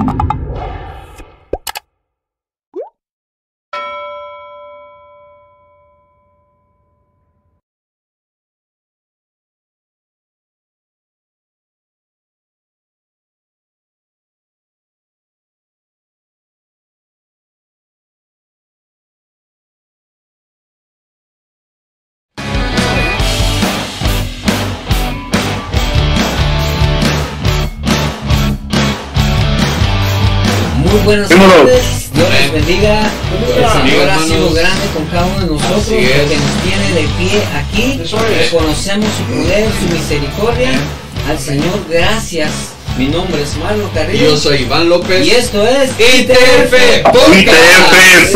Muy buenas tardes, Dios les bendiga. El Señor ha sido grande con cada uno de nosotros, Así es. que nos tiene de pie aquí. Eso es. Conocemos su poder, su misericordia. Al Señor, gracias. Mi nombre es Marlon Y Carrillo. yo soy Iván López. Y esto es ITF ITF Podcast.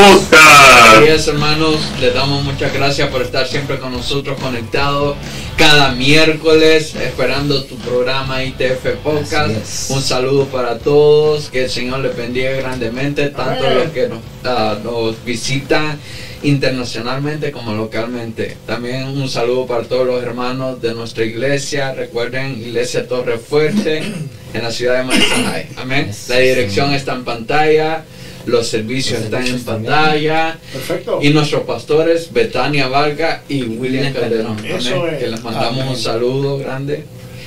Es, hermanos, les damos muchas gracias por estar siempre con nosotros conectados cada miércoles, esperando tu programa ITF Podcast. Un saludo para todos, que el Señor les bendiga grandemente, tanto los que nos, ah, nos visitan internacionalmente como localmente. También un saludo para todos los hermanos de nuestra iglesia. Recuerden, Iglesia Torre Fuerte en la ciudad de Manizales. Amén. Yes. La dirección está en pantalla, los servicios Los están en pantalla. Perfecto. Y nuestros pastores, Betania Varga y William Calderón. Amén. Es. Que les mandamos Amén. un saludo grande.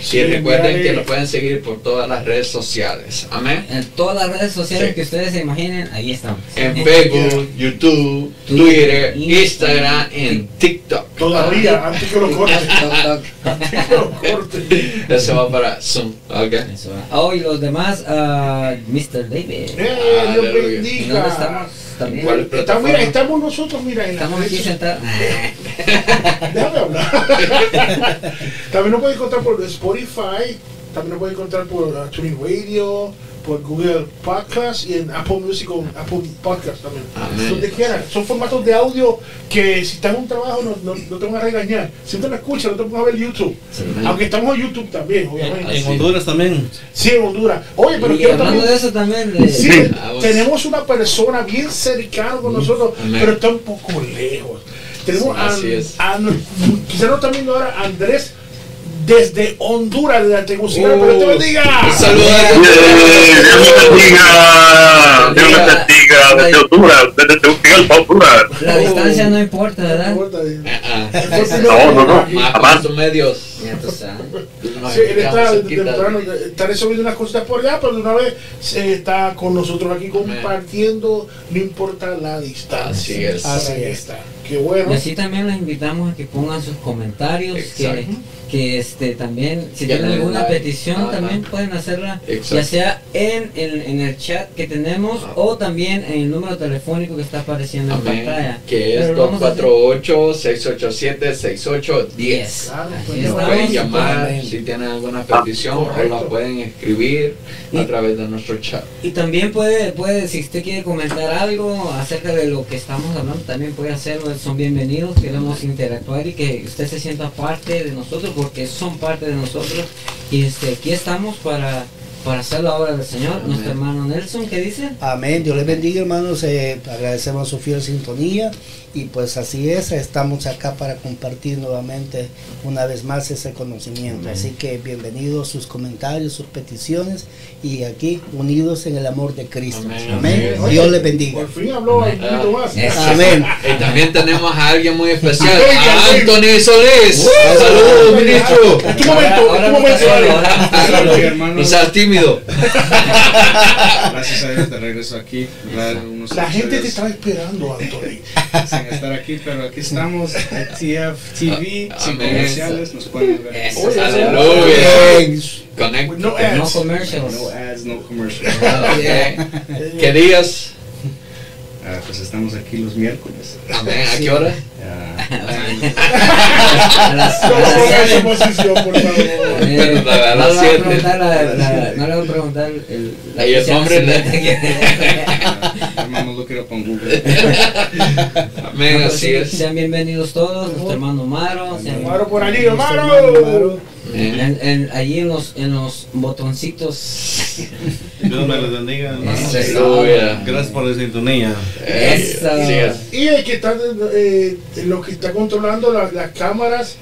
Sí, y recuerden enviarle- que lo pueden seguir por todas las redes sociales. Amén. En todas las redes sociales Sí. que ustedes se imaginen, ahí estamos. En Facebook, YouTube, Twitter, Twitter, Instagram, en TikTok. Todavía, antes que lo corte. Toc, toc. Antes que lo corte. Eso va para Zoom. Ok. Eso va. Oh, y los demás, ah, Mr. David. Eh, Aleluya. Dios ¿Y bendiga. dónde estamos? También. Estamos, plataforma? mira, estamos nosotros, mira, en Estamos las aquí sentados. Déjame hablar. también nos pueden encontrar por Spotify, también nos pueden encontrar por uh, TuneIn Radio, por Google Podcast y en Apple Music o Apple Podcast también. Amén. Donde quieran. Son formatos de audio que si estás en un trabajo no, no, no te van a regañar. Si te lo escuchas, no te van a ver YouTube. Sí. Aunque estamos en YouTube también, obviamente. En Honduras también. Sí, en Honduras. Oye, pero Y quiero también... de eso también, de- Sí, Ah, tenemos una persona bien cercana con nosotros, Amén. pero está un poco lejos. Tenemos Sí, a, es. a- quizá no están viendo ahora a Andrés desde Honduras, desde Tegucigalpa, Uh, pero te bendiga. un saludo Eh, Dios me bendiga. Dios me bendiga. Desde Honduras, desde Tegucigalpa, Honduras. la distancia no importa, No ¿verdad? importa. Ah, ah. No, no, no. Más medios. Nos Sí, él está temprano, está resolviendo unas cositas por allá, pero de una vez se está con nosotros aquí compartiendo, no importa la distancia. Así es. Así está. Qué bueno. Y así también los invitamos a que pongan sus comentarios, que. Que este también, si tienen alguna like. petición, también pueden hacerla, Exacto. ya sea en, en, en el chat que tenemos o también en el número telefónico que está apareciendo en pantalla. Que es Pero lo vamos a hacer- 248-687-6810. Claro, Así pues, Nos no, pueden sí, llamar amén. si tienen alguna petición o la pueden escribir Y- a través de nuestro chat. Y también puede, puede, si usted quiere comentar algo acerca de lo que estamos hablando, también puede hacerlo, son bienvenidos, queremos interactuar y que usted se sienta parte de nosotros porque son parte de nosotros y este, aquí estamos para, para hacer la obra del Señor. Amén. Nuestro hermano Nelson, ¿qué dice? Amén. Dios les bendiga, hermanos. Eh, agradecemos su fiel sintonía. Y pues así es, estamos acá para compartir nuevamente una vez más ese conocimiento. Amén. Así que bienvenidos sus comentarios, sus peticiones y aquí unidos en el amor de Cristo. Amén. Amén. Amén. Dios les bendiga. Por fin habló un poquito más. Amén. Y también tenemos a alguien muy especial, a. Anthony Solís. Saludos, ministro. En tu momento, en momento. Ah, seas tímido. Gracias a Dios de regreso aquí. La gente te está esperando, Anthony. Sin estar aquí, pero aquí estamos. ITF TV, sin Amén. comerciales, nos pueden ver. Aleluya. Connect. No Ok. No ads. commercials. No ads, no commercials. ¿Qué días? Ah, pues estamos aquí los miércoles. Amén. ¿A qué hora? Ah, A las, a No. Eh, A no las le voy a preguntar la- la- no le voy a preguntar el, la Ahí el nacimiento. hermano, look it up on Google. Amén, No, así sí, es. Sean bienvenidos todos, nuestro hermano Maro. sean- Maro por allí, Maro. En- allí en los, en los botoncitos. Dios me les bendiga, hermanos. Aleluya. Gracias por la sintonía. Eh, Eso. Y el que está, eh, lo que está controlando la- las cámaras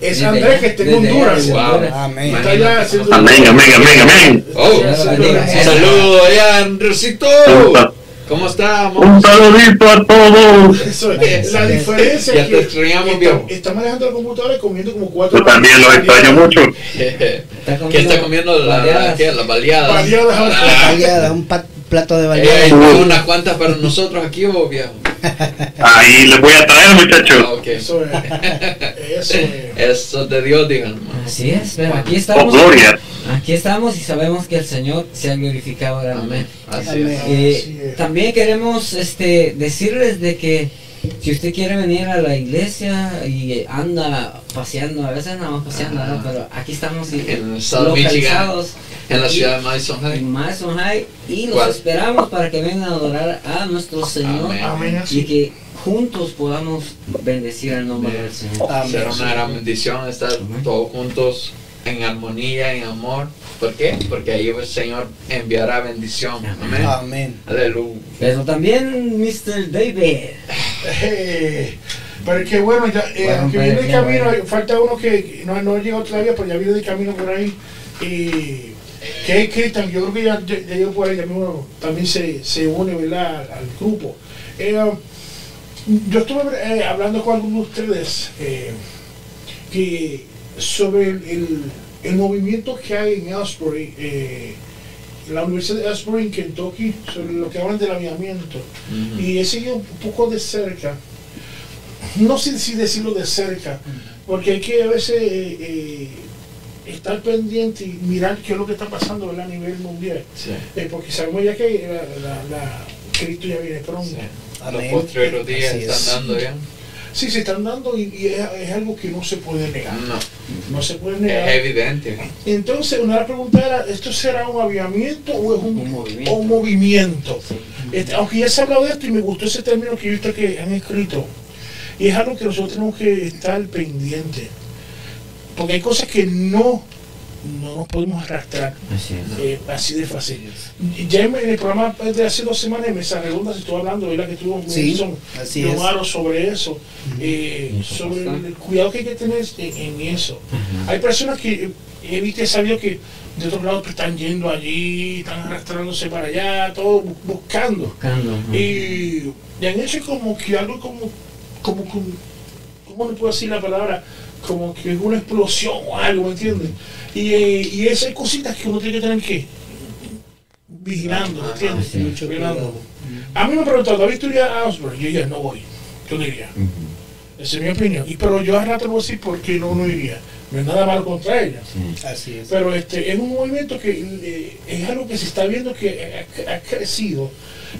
Es Desde Andrés allá, que está en desde Honduras. desde. Amén. Está allá haciendo- Amén, amén, amén, amén. Oh, Dios lo bendiga. saludo allá, Andresito. Un ¿Cómo estamos? saludito a todos. Eso es. La diferencia Ya es te que extrañamos, está- viejo. está manejando la computadora y comiendo como cuatro. Yo también los extraño mucho. ¿Qué está comiendo la, la, baleadas. ¿qué? las baleadas? Baleadas. Ah, Baleada, un pa- plato de eh, baleada. ¿hay unas cuantas para nosotros aquí o viejo? Ahí les voy a traer, Ah, muchachos. ok. Eso es. Eso es. Eso de Dios, digan. Así es, pero aquí Oh, estamos. gloria. Aquí estamos y sabemos que el Señor se ha glorificado Amén. realmente. Así Amén. es. Eh, Así es. también queremos este, decirles de que si usted quiere venir a la iglesia y anda paseando, a veces andamos paseando, Ajá. ¿no? pero aquí estamos En el estado de Michigan, localizados en la ciudad de Madison en High. Madison High y los ¿Cuál? esperamos para que vengan a adorar a nuestro Señor Amén. Amén. y que juntos podamos bendecir el nombre del Señor. Amén. Será una gran bendición estar Amén. todos juntos en armonía, en amor. ¿Por qué? Porque ahí el Señor enviará bendición. Amén. Amén. Aleluya. Pero también Mr. David. Eh, pero que bueno, ya, eh, Bueno, aunque viene de ya, camino, bueno. falta uno que no, no llegado todavía, pero ya viene de camino por ahí. Y que es Cristian, yo creo que ya, ya, ya llegó por ahí, ya mismo también se, se une ¿verdad? al, al grupo. Eh, yo estuve eh, hablando con algunos de ustedes eh, que sobre el, el- el movimiento que hay en Asbury, eh, la Universidad de Asbury en Kentucky, sobre lo que hablan del aviamiento. Y he seguido un poco de cerca, no sé si decirlo de cerca, porque hay que a veces eh, eh, estar pendiente y mirar qué es lo que está pasando ¿verdad? a nivel mundial. Sí. Eh, porque sabemos ya que la, la- la- Cristo ya viene pronto. Sí. Los Amén. postreros días están es. dando ya. Sí, se están dando y, y es, es algo que no se puede negar. No, No se puede negar. es evidente. Entonces, una de las preguntas era, ¿esto será un aviamiento o es un, Un movimiento. o un movimiento? Sí. Este, aunque ya se ha hablado de esto y me gustó ese término que he visto que han escrito, y es algo que nosotros tenemos que estar pendientes, porque hay cosas que no, no nos podemos arrastrar Así eh, así de fácil. Ya en el programa de hace dos semanas en Mesa Redonda se estuvo hablando, ¿verdad? Que tuvo Sí, Wilson sobre eso, eh, Eso sobre pasa. el cuidado que hay que tener en, en eso. Ajá. Hay personas que eh, he visto y sabido que de otros lados que están yendo allí, están arrastrándose para allá, todo bu- buscando. Buscando. ajá. Y, y han hecho como que algo como, como, como ¿cómo le puedo decir la palabra? Como que es una explosión o algo, ¿me entiendes? Y, eh, y esas cositas que uno tiene que tener que vigilando, ¿me entiendes? sí. Mucho Vigilando. A mí me preguntaron, ¿David tú irías a Osborne? Yo diría, no voy. Yo no iría. Esa es mi opinión. Y, pero yo a rato voy a decir por qué no, no iría. No es nada malo contra ella. Sí. Así es. Pero este es un movimiento que eh, es algo que se está viendo que ha, ha crecido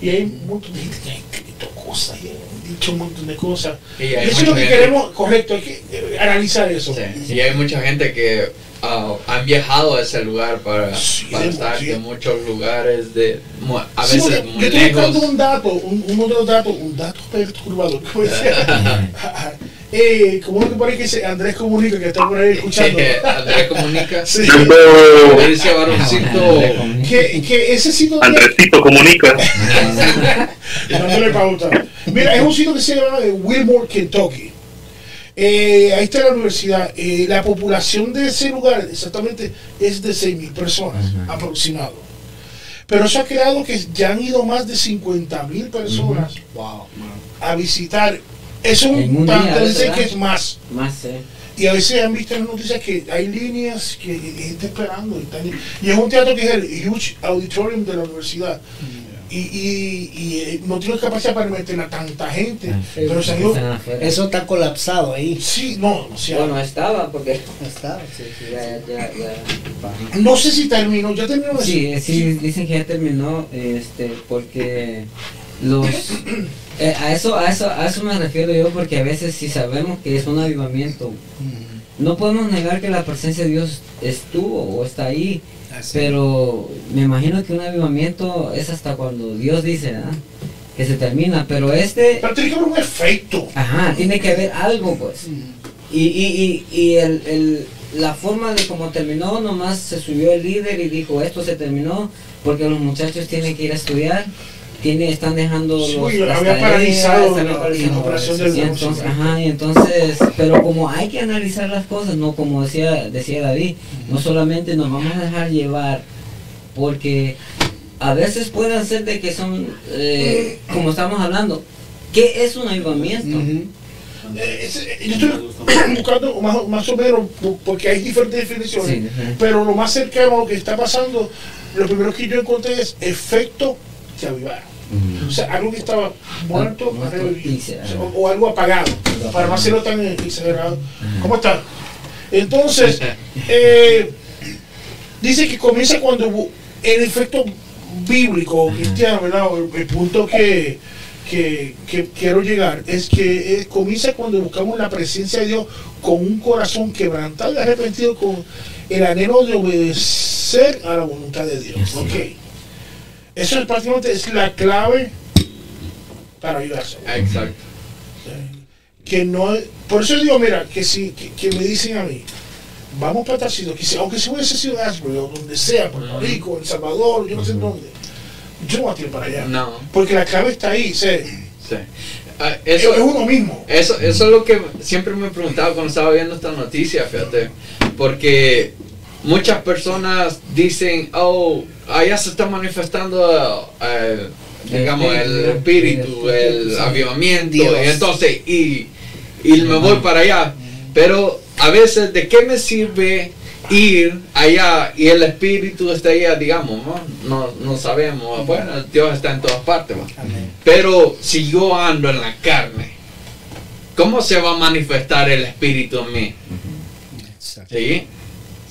y hay de gente que ha escrito cosas y dicho un montón de cosas. Y eso es lo mucha que gente- queremos, correcto, hay que eh, analizar eso. Sí. Y hay mucha gente que ah, han viajado a ese lugar para, Sí, para estar sí. de muchos lugares, de a veces muy yo estoy buscando lejos. un dato, un, los datos, un dato perturbador. eh, como uno que por ahí que dice Andrés Comunica, que está por ahí escuchando. Andrés comunica. Sí. Dice varoncito. que, que ese sitio Andresito comunica. pauta. Mira, es un sitio que se llama eh, Wilmore, Kentucky. Eh, ahí está la universidad. Eh, la población de ese lugar exactamente es de 6.000 personas Ajá. aproximado. Pero eso ha creado que ya han ido más de 50.000 personas Wow. a visitar. Es un tanto ¿verdad? que es más. Más, eh. Y a veces han visto en las noticias que hay líneas que gente esperando. Y, y es un teatro que es el Huge Auditorium de la universidad. Y, y, y, eh, no tiene capacidad para meter a tanta gente. Ah, pero. Eso está colapsado ahí. Sí, no, o sea, Bueno, estaba porque Está, sí, sí. ya, ya, ya. bajó. no sé si terminó, ya terminó. Sí, sí, dicen que ya terminó, este, porque los eh, a eso, a eso, a eso me refiero yo, porque a veces si sabemos que es un avivamiento, no podemos negar que la presencia de Dios estuvo o está ahí, Así. pero me imagino que un avivamiento es hasta cuando Dios dice, ¿verdad? que se termina, pero este, Pero tiene que haber un efecto. ajá, tiene que haber algo, pues. Y, y, y, y el, el- la forma de cómo terminó, nomás se subió el líder y dijo, esto se terminó porque los muchachos tienen que ir a estudiar tiene, están dejando los, había las tareas, paralizado están la- la operación del Y entonces, ajá, y entonces, pero como hay que analizar las cosas, no como decía, decía David, no solamente nos vamos a dejar llevar, porque a veces pueden ser de que son, eh, como estamos hablando, ¿qué es un avivamiento? Ujú. Eh, es- eh, yo estoy buscando más, más o menos, po- porque hay diferentes definiciones, Sí, pero lo más cercano a lo que está pasando, lo primero que yo encontré es efecto de avivar. O sea, algo que estaba muerto, Ah, muerto, revivido. O algo apagado, para no hacerlo tan exagerado. ¿Cómo está? Entonces, eh, dice que comienza cuando el efecto bíblico cristiano, ¿verdad? El, el punto que, que, que quiero llegar es que eh, comienza cuando buscamos la presencia de Dios con un corazón quebrantado y arrepentido con el anhelo de obedecer a la voluntad de Dios. Sí. Ok. Eso es prácticamente es la clave para ayudarse. Exacto. Que no, por eso digo, mira, que si que, que me dicen a mí, vamos para tal sitio, que si- aunque se hubiese sido Ashbury o donde sea, Puerto Rico, El Salvador, yo no sé en dónde, yo no voy a tirar para allá. No. Porque la clave está ahí, sé, Sí. Es, eso, es uno mismo. Eso, eso es lo que siempre me preguntaba cuando estaba viendo esta noticia, fíjate. Porque muchas personas dicen, oh, allá se está manifestando, eh, digamos, el espíritu, el avivamiento, y entonces, y, y me voy para allá. Pero a veces, ¿de qué me sirve ir allá y el espíritu está allá, digamos, no, no, no sabemos, bueno, Dios está en todas partes. Pero si yo ando en la carne, ¿cómo se va a manifestar el espíritu en mí? ¿Sí?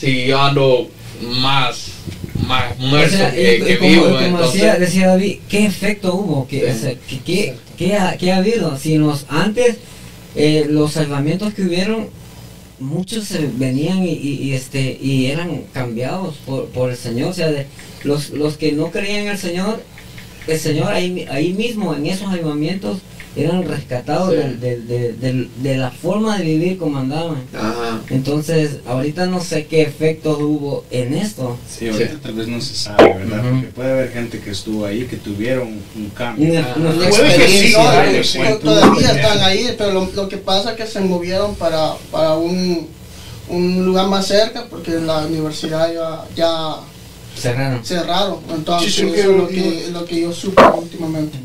Si yo ando más, más O muerto sea, que, y- y que como, vivo, como entonces... decía, decía David, ¿qué efecto hubo? ¿Qué, Sí. o sea, ¿qué, qué, qué ha, qué ha habido? Si nos, antes eh, los salvamientos que hubieron, muchos se venían y, y- y, este, y eran cambiados por, por el Señor. O sea, de, los, los que no creían en el Señor, el Señor ahí, ahí mismo, en esos avivamientos, eran rescatados Sí. del- del- del- del- de la forma de vivir como andaban. Ajá. Entonces, ahorita no sé qué efectos hubo en esto. Sí, ahorita Sí. tal vez no se sabe, ¿verdad? Ujú. Porque puede haber gente que estuvo ahí que tuvieron un cambio. Puede que sí, No, todavía están ahí, pero lo, lo que pasa es que se movieron para, para un, un lugar más cerca porque la universidad ya, ya Cerraron. cerraron. Entonces, Sí, sí, eso que es lo- lo que, lo que yo supe últimamente.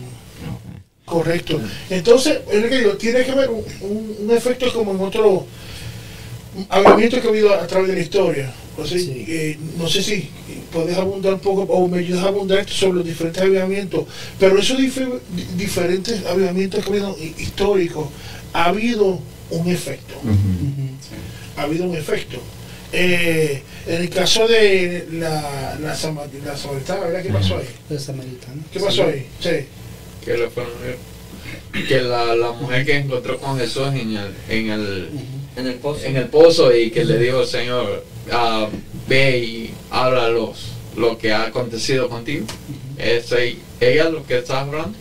Correcto. Entonces, es lo que digo, tiene que haber un, un- un efecto como en otro avivamiento que ha habido a través de la historia. O sea, Sí. eh, no sé si puedes abundar un poco o me ayudas a abundar sobre los diferentes avivamientos, pero esos dife- di- diferentes avivamientos que ha habido hi- históricos, ha habido un efecto. Ha habido un efecto. Eh, en el caso de la, la, la Samaritana, ¿verdad? ¿Qué pasó ahí? Los samaritanos. ¿Qué pasó ahí? Sí. Que le fueron a ver. que la, la mujer que encontró con Jesús en el, en el, En el pozo. en el pozo y que le dijo, Señor, ah, ve y habla los, lo que ha acontecido contigo. ¿Es ella lo que está hablando?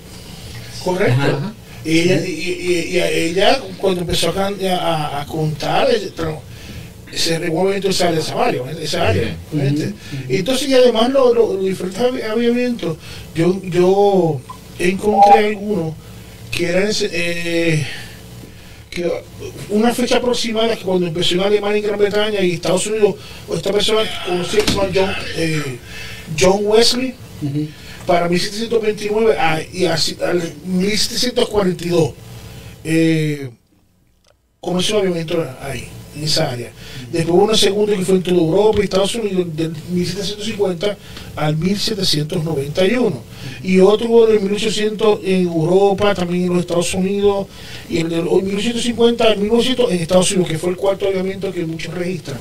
Correcto. Ajá. Y ella, y, y- y a ella, cuando empezó a, can- a- a contar, se remueve entonces esa área esa área. Y entonces, y además, los, los- los diferentes avi- avivamientos, yo, yo encontré algunos que eran eh, que una fecha aproximada que cuando empezó en Alemania y Gran Bretaña y Estados Unidos, esta persona conocida que se llama John, eh, John Wesley, Ujú. para 1729 a- y así- al 1742 eh, comenzó el movimiento ahí, en esa área. Después hubo una segunda que fue en toda Europa y Estados Unidos del 1750 al 1791. Y otro hubo del 1800 en Europa, también en los Estados Unidos, y el del 1850 al 1900 en Estados Unidos, que fue el cuarto movimiento que muchos registran.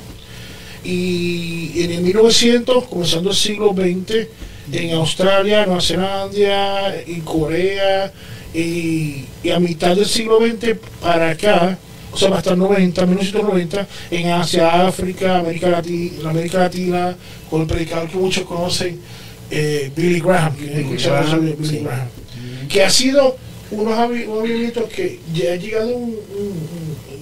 Y en el 1900, comenzando el siglo XX, en Australia, Nueva Zelanda, en Corea, y, y a mitad del siglo XX para acá, o sea, hasta el 90, 1990, en Asia, África, América Latina, América Latina, con el predicador que muchos conocen, eh, Billy Graham, que escucharon Graham, Billy sí. Graham, que ha sido unos avi- movimientos que ya ha llegado un, un-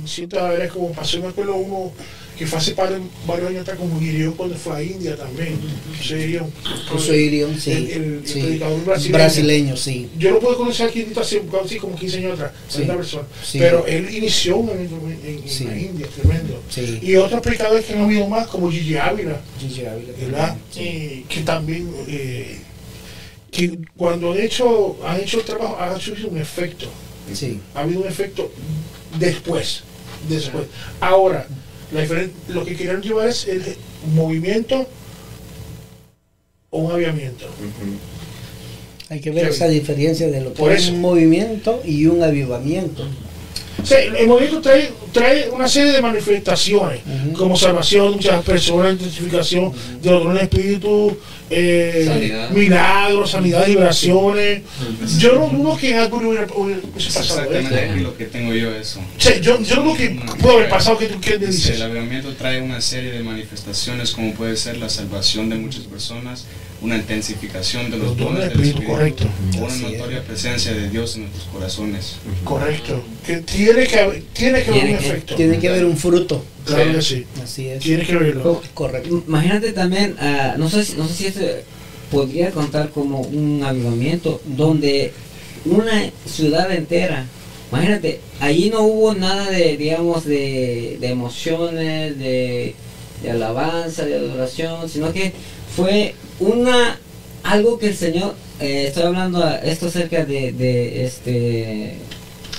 un- ciertas áreas, como pasó, me acuerdo, uno que fue hace par- varios años atrás como Guirión cuando fue a India también. José Guirión. José Irión, sí. El, el- el sí. predicador brasileño. Brasileño, sí. Yo lo pude conocer aquí hace así como 15 años atrás, Sí. una persona. Sí. Pero él inició un evento en, en Sí. la India, tremendo. Sí. Y otros predicadores que han habido más, como Gigi Ávila, Gigi Ávila ¿verdad? Sí. Que también, eh, que cuando han hecho, han hecho el trabajo, ha hecho un efecto. Sí. Ha habido un efecto después. después. Ahora, la lo que querían llevar es el movimiento o un aviamiento. Hay que ver esa diferencia de lo que Por es eso. un movimiento y un avivamiento. O sea, el movimiento trae, trae una serie de manifestaciones, Ujú. como salvación de muchas personas, intensificación de los dones del espíritu, eh, Sanidad. milagros, sanidad, liberaciones. Yo no dudo que algo hubiera, hubiera Es pasado. exactamente aquí lo que tengo yo eso. O sea, yo, yo no dudo que pudo haber pasado que tú qué dices. el avivamiento trae una serie de manifestaciones como puede ser la salvación de muchas personas, una intensificación de los, Los dones del Espíritu, correcto. una Así es. notoria presencia de Dios en nuestros corazones. Correcto. Que tiene que haber, tiene que haber Tiene un que- efecto. Tiene que haber un fruto. Claro que sí. Así es. Tiene que haberlo. Correcto. Imagínate también, ah, no, sé, si- no sé si esto podría contar como un avivamiento donde una ciudad entera, imagínate, allí no hubo nada de, digamos, de, de emociones, de, de alabanza, de adoración, sino que fue una algo que el Señor, eh, estoy hablando a- esto acerca de, de este,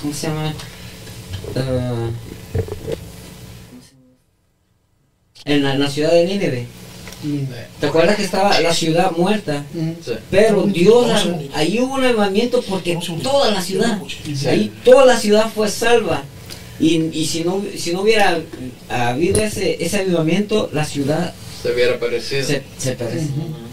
¿cómo se llama? Ah, en la, en la ciudad de Nínive. ¿Te acuerdas que estaba la ciudad muerta? Sí. Pero Dios, ahí hubo un avivamiento porque toda la ciudad, Sí. ahí toda la ciudad fue salva. Y, y si no si no hubiera habido ese, ese avivamiento, la ciudad Se hubiera parecido. se, se perece. Hu-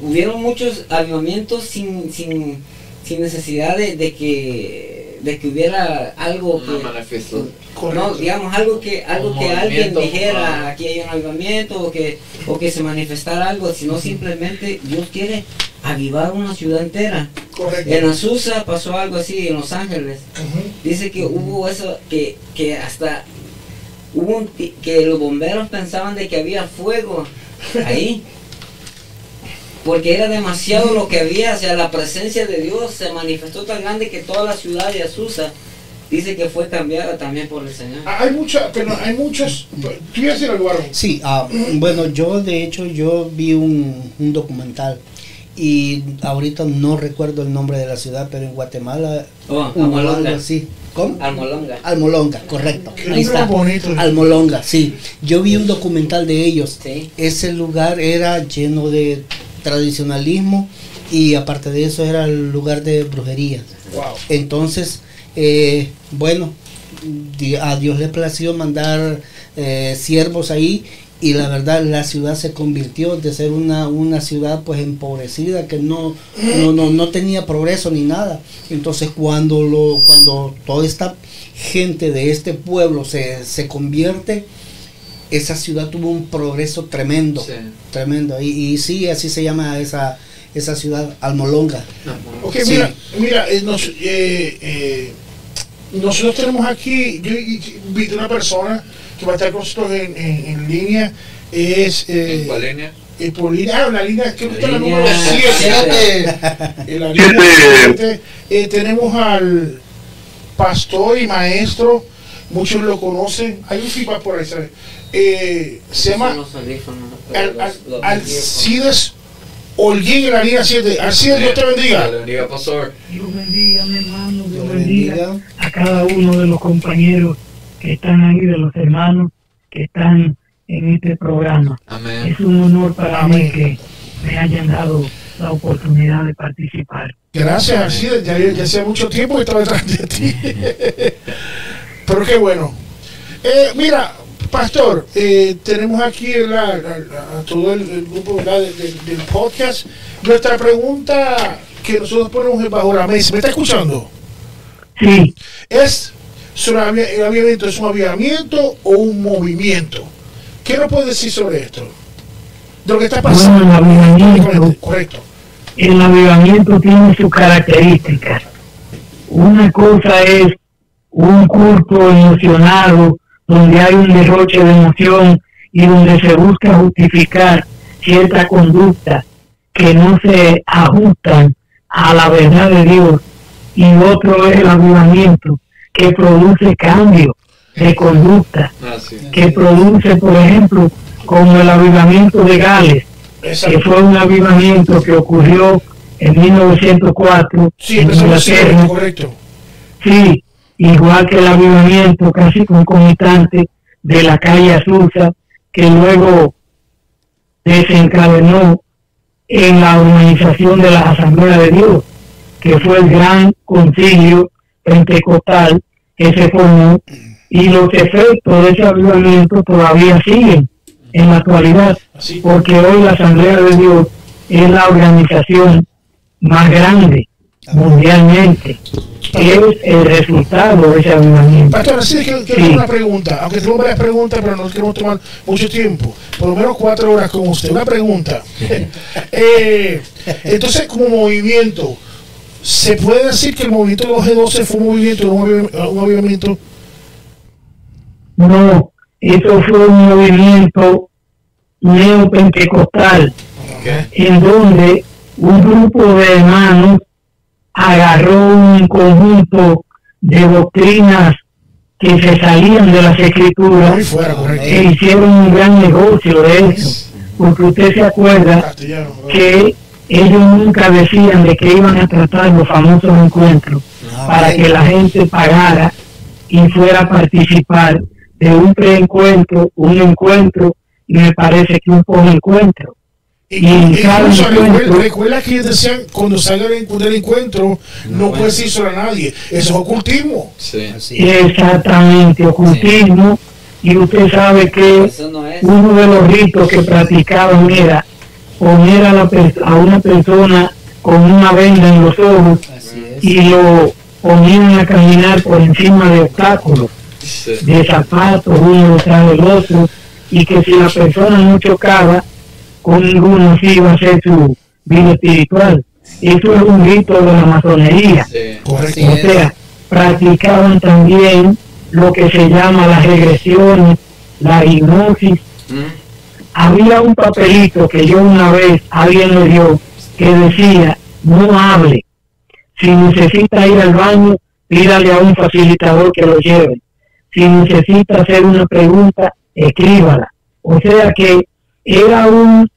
Hubieron muchos avivamientos sin, sin, sin necesidad de, de que de que hubiera algo Una que manifestación. no, digamos algo que algo que alguien dijera ah. aquí hay un avivamiento o que o que se manifestara algo, sino simplemente Dios quiere avivar una ciudad entera. Correcto. En Azusa pasó algo así en Los Ángeles. Dice que hubo eso que que hasta hubo un que los bomberos pensaban de que había fuego ahí. Porque era demasiado lo que había, o sea, la presencia de Dios se manifestó tan grande que toda la ciudad de Azusa dice que fue cambiada también por el Señor. Ah, Hay muchas, pero hay muchos. Tú ibas a decir algo? Sí, ah, bueno, yo de hecho yo vi un, un documental y ahorita no recuerdo el nombre de la ciudad, pero en Guatemala Oh, hubo algo Almolonga. así. ¿Cómo? Almolonga. Almolonga, correcto. Qué Ahí está. bonito. Almolonga, sí. Yo vi un documental de ellos. Sí. Ese lugar era lleno de tradicionalismo y aparte de eso era el lugar de brujería. Wow. Entonces, eh, bueno, a Dios le plació mandar eh, siervos ahí y la verdad la ciudad se convirtió de ser una, una ciudad pues empobrecida que no, no, no, no tenía progreso ni nada. Entonces cuando, lo, cuando toda esta gente de este pueblo se, se convierte, esa ciudad tuvo un progreso tremendo, Sí. tremendo. Y, y sí, así se llama esa, esa ciudad, Almolonga. Ok, Sí. mira, mira, eh, nos- eh, eh, nosotros tenemos aquí, yo vi una persona que va a estar con nosotros en, en- en línea, es eh, ¿En cuál línea? eh, por línea, ah, la línea, creo que está la Línea número 7. siete. En la línea Siete. siete, eh, tenemos al pastor y maestro, muchos lo conocen, hay un feedback por ahí, ¿sabes? Eh, se llama Alcides Holguín en la línea 7. Alcides, Dios te bendiga. Dios bendiga, pastor. Dios bendiga, mi hermano, Dios Dios bendiga bendiga. a cada uno de los compañeros que están ahí, de los hermanos que están en este programa. Amén. Es un honor para Amén. mí que me hayan dado la oportunidad de participar. Gracias, Alcides. Ya, ya hacía mucho tiempo que estaba detrás de ti. Pero qué bueno. Eh, mira, Pastor, eh, tenemos aquí la- la- la- a todo el, el grupo ¿verdad? de- de- del podcast. Nuestra pregunta que nosotros ponemos bajo la mesa, ¿me está escuchando? Sí, ¿Es el avivamiento, es un avivamiento o un movimiento? ¿Qué nos puede decir sobre esto? De lo que está bueno, pasando. el avivamiento, Correcto. el avivamiento tiene sus características. Una cosa es un culto emocionado donde hay un derroche de emoción y donde se busca justificar cierta conducta que no se ajustan a la verdad de Dios. Y otro es el avivamiento que produce cambio de conducta que produce por ejemplo como el avivamiento de Gales que fue un avivamiento que ocurrió en 1904 Sí, en Inglaterra. correcto. Sí, igual que el avivamiento casi concomitante de la calle Azusa, que luego desencadenó en la organización de la Asamblea de Dios, que fue el gran concilio pentecostal que se formó y los efectos de ese avivamiento todavía siguen en la actualidad, porque hoy la Asamblea de Dios es la organización más grande mundialmente es el resultado de ese avivamiento. Pastor, así es que Sí. una pregunta, aunque tengo varias preguntas, pero no queremos tomar mucho tiempo, por lo menos cuatro horas con usted. Una pregunta. Eh, entonces, como movimiento, ¿se puede decir que el movimiento de los G12 fue un movimiento, un aviv- un avivamiento? No, eso fue un movimiento neopentecostal en donde un grupo de hermanos agarró un conjunto de doctrinas que se salían de las escrituras fuera, e hicieron un gran negocio de eso, porque usted se acuerda que ellos nunca decían de que iban a tratar los famosos encuentros para que la gente pagara y fuera a participar de un preencuentro, un encuentro y me parece que un post-encuentro. Y, Y cada incluso encuentro- recuerda, recuerda que ellos decían, cuando salga del encuentro, no puedes ir a nadie. Eso es ocultismo. Sí. Exactamente, ocultismo. Y usted sabe que no uno de los ritos que practicaban era poner a, la a una persona con una venda en los ojos y lo ponían a caminar por encima de obstáculos, Sí. de zapatos, uno detrás del otro, y que si la persona no chocaba con ninguno, sí iba a ser su vida espiritual. Eso es un rito de la masonería. Sí. O sea, practicaban también lo que se llama las regresiones, la hipnosis. ¿Mm? Había un papelito que yo una vez alguien me dio que decía, no hable. Si necesita ir al baño, pídale a un facilitador que lo lleve. Si necesita hacer una pregunta, escríbala. O sea que era un,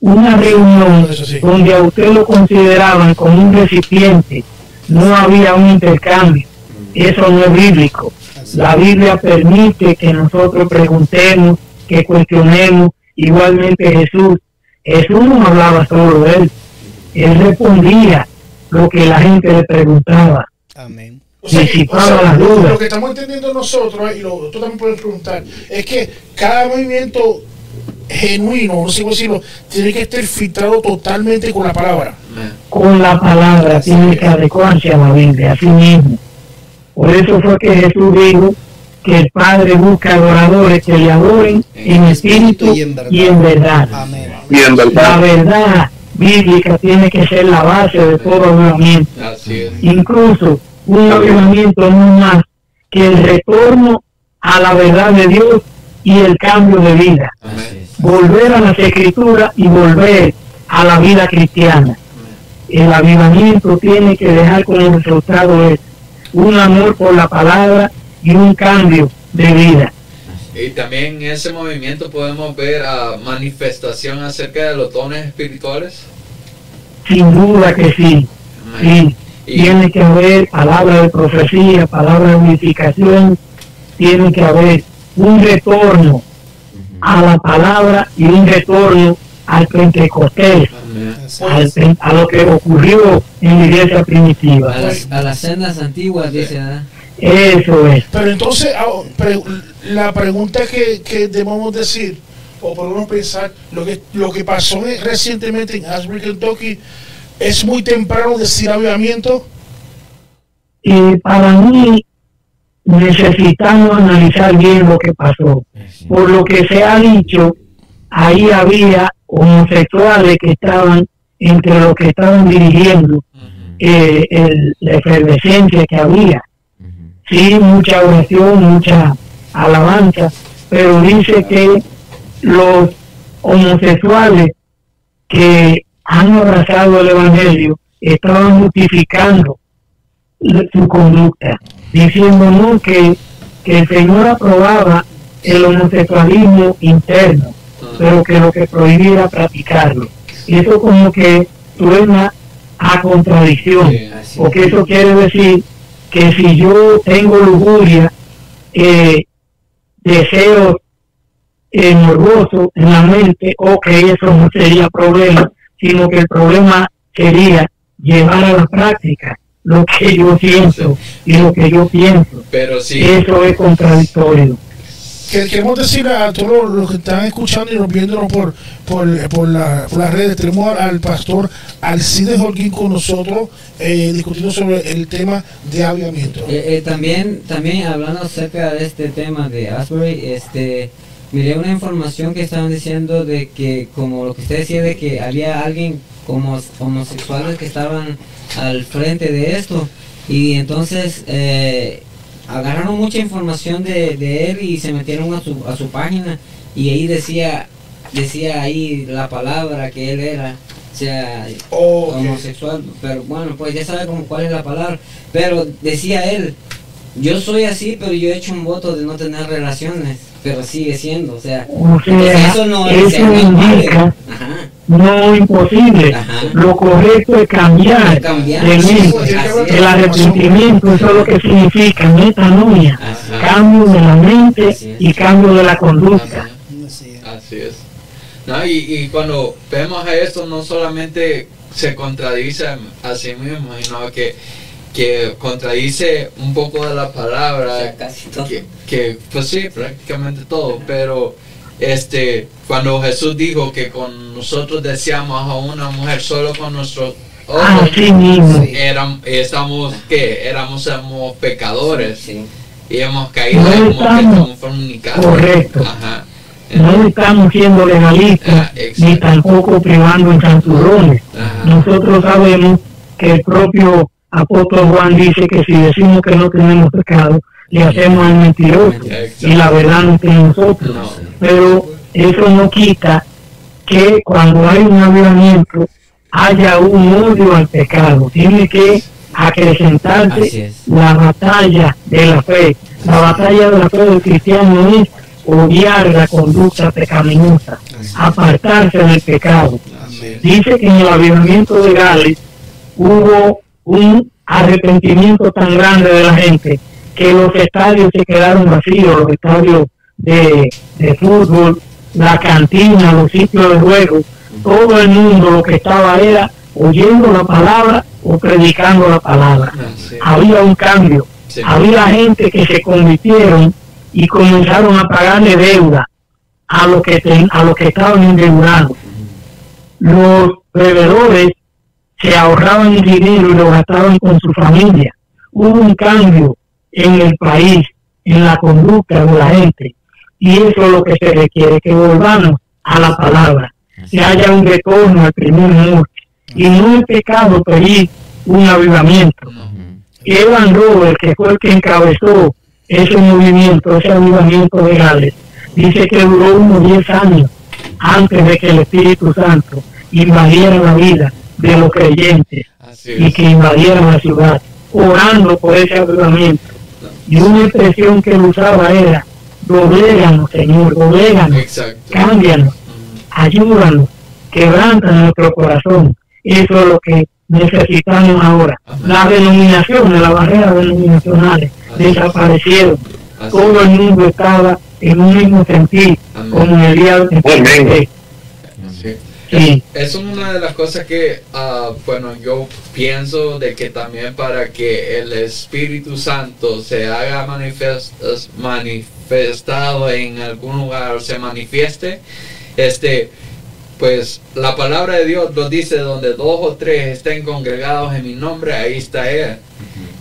una reunión sí. donde a usted lo consideraban como un recipiente, no había un intercambio. Eso no es bíblico. La Biblia permite que nosotros preguntemos, que cuestionemos. Igualmente Jesús, Jesús no hablaba solo de él, él respondía lo que la gente le preguntaba. Amén. O sea, disipaba o sea, las lo, dudas. lo que estamos entendiendo nosotros, y lo, tú también puedes preguntar, es que cada movimiento genuino, no sé cómo decirlo, tiene que estar filtrado totalmente con la palabra. Con la palabra tiene que adecuarse a la Biblia, así mismo. Por eso fue que Jesús dijo que el Padre busca adoradores que le adoren en espíritu y en verdad. y en verdad. Amén. La ¿verdad? verdad bíblica tiene que ser la base de todo avivamiento. Incluso un avivamiento no más que el retorno a la verdad de Dios y el cambio de vida. Amén. Volver a las escrituras y volver a la vida cristiana. El avivamiento tiene que dejar como resultado es un amor por la palabra y un cambio de vida. Y también en ese movimiento podemos ver a manifestación acerca de los dones espirituales. Sin duda que sí. Sí, tiene que haber palabra de profecía, palabra de unificación, tiene que haber un retorno a la palabra y un retorno al Pentecostés, al a lo que ocurrió en la iglesia primitiva. A las, a las sendas antiguas, dice. Eso es. Pero entonces, ah, pre- la pregunta que, que debemos decir, o podemos pensar, lo que, lo que pasó en- recientemente en Ashbury, Kentucky, es muy temprano decir avivamiento. Y para mí necesitamos analizar bien lo que pasó. Por lo que se ha dicho, ahí había homosexuales que estaban entre los que estaban dirigiendo eh, el- la efervescencia que había. Sí, mucha oración, mucha alabanza, pero dice que los homosexuales que han abrazado el Evangelio estaban justificando su conducta, diciendo no que, que el Señor aprobaba el homosexualismo interno, pero que lo que prohibía era practicarlo. Y eso como que suena a contradicción, porque eso quiere decir que si yo tengo lujuria, eh, deseos eh, morbosos en la mente, ok, eso no sería problema, sino que el problema sería llevar a la práctica lo que yo siento y lo que yo pienso. Pero sí, Eso es contradictorio. Que- Queremos decir a todos los que están escuchando y nos viéndonos por, por, por, la- por las redes, tenemos al pastor Alcides Holguín con nosotros eh, discutiendo sobre el tema de avivamiento. Eh, eh, también, también hablando acerca de este tema de Asbury, este, miré una información que estaban diciendo de que, como lo que usted decía, de que había alguien homosexuales que estaban al frente de esto, y entonces eh, agarraron mucha información de, de él y se metieron a su, a su página, y ahí decía, decía ahí la palabra que él era, o sea, homosexual, pero bueno, pues ya sabe como cuál es la palabra, pero decía él, yo soy así, pero yo he hecho un voto de no tener relaciones, pero sigue siendo, o sea, O sea, entonces eso no es indica no imposible. Ajá. Lo correcto es cambiar Cambiar. de mente. pues. El arrepentimiento, eso es lo que significa metanoia, cambio de la mente y cambio de la conducta. Así es. así es. No, y, y cuando vemos a esto, no solamente se contradice a sí mismo, sino que, que contradice un poco de la O palabra. sea, casi todo. que, que, pues sí, prácticamente todo, pero este cuando Jesús dijo que con nosotros deseamos a una mujer solo con nuestros ojos, Así mismo. eran, estamos que éramos somos pecadores Sí. y hemos caído No en como que estamos estamos fornicando. correcto. Ajá. No estamos siendo legalistas Ah, ni tampoco privando en santurrones. Nosotros sabemos que el propio apóstol Juan dice que si decimos que no tenemos pecado, le hacemos al mentiroso y la verdad no está en nosotros. No. Pero eso no quita que cuando hay un avivamiento haya un odio al pecado. Tiene que acrecentarse la batalla de la fe. La batalla de la fe del cristiano es odiar la conducta pecaminosa, apartarse del pecado. Dice que en el avivamiento de Gales hubo un arrepentimiento tan grande de la gente que los estadios se quedaron vacíos, los estadios de, de fútbol, la cantina, los sitios de juego, todo el mundo lo que estaba era oyendo la palabra o predicando la palabra. Había un cambio, Sí. había gente que se convirtieron y comenzaron a pagarle deuda a los que, ten- a los que estaban endeudados. Los bebedores se ahorraban el dinero y lo gastaban con su familia. Hubo un cambio en el país, en la conducta de la gente. Y eso es lo que se requiere, que volvamos a la palabra, que haya un retorno al primer amor. Y no es pecado pedir un avivamiento. Evan Robert, que fue el que encabezó ese movimiento, ese avivamiento de Gales, dice que duró unos 10 años antes de que el Espíritu Santo invadiera la vida de los creyentes y que invadieran la ciudad, orando por ese avivamiento. Y una expresión que él usaba era, dobléganos, Señor, dobléganos, cámbianos, ayúdanos, quebranta nuestro corazón. Eso es lo que necesitamos ahora. Las denominaciones, las barreras denominacionales desaparecieron. Así Todo el mundo estaba en un mismo sentir, Amén. como en el día de. Sí. Es una de las cosas que, ah, bueno, yo pienso de que también para que el Espíritu Santo se haga manifest- manifestado en algún lugar o se manifieste, este, pues la palabra de Dios lo dice, donde dos o tres estén congregados en mi nombre, ahí está Él.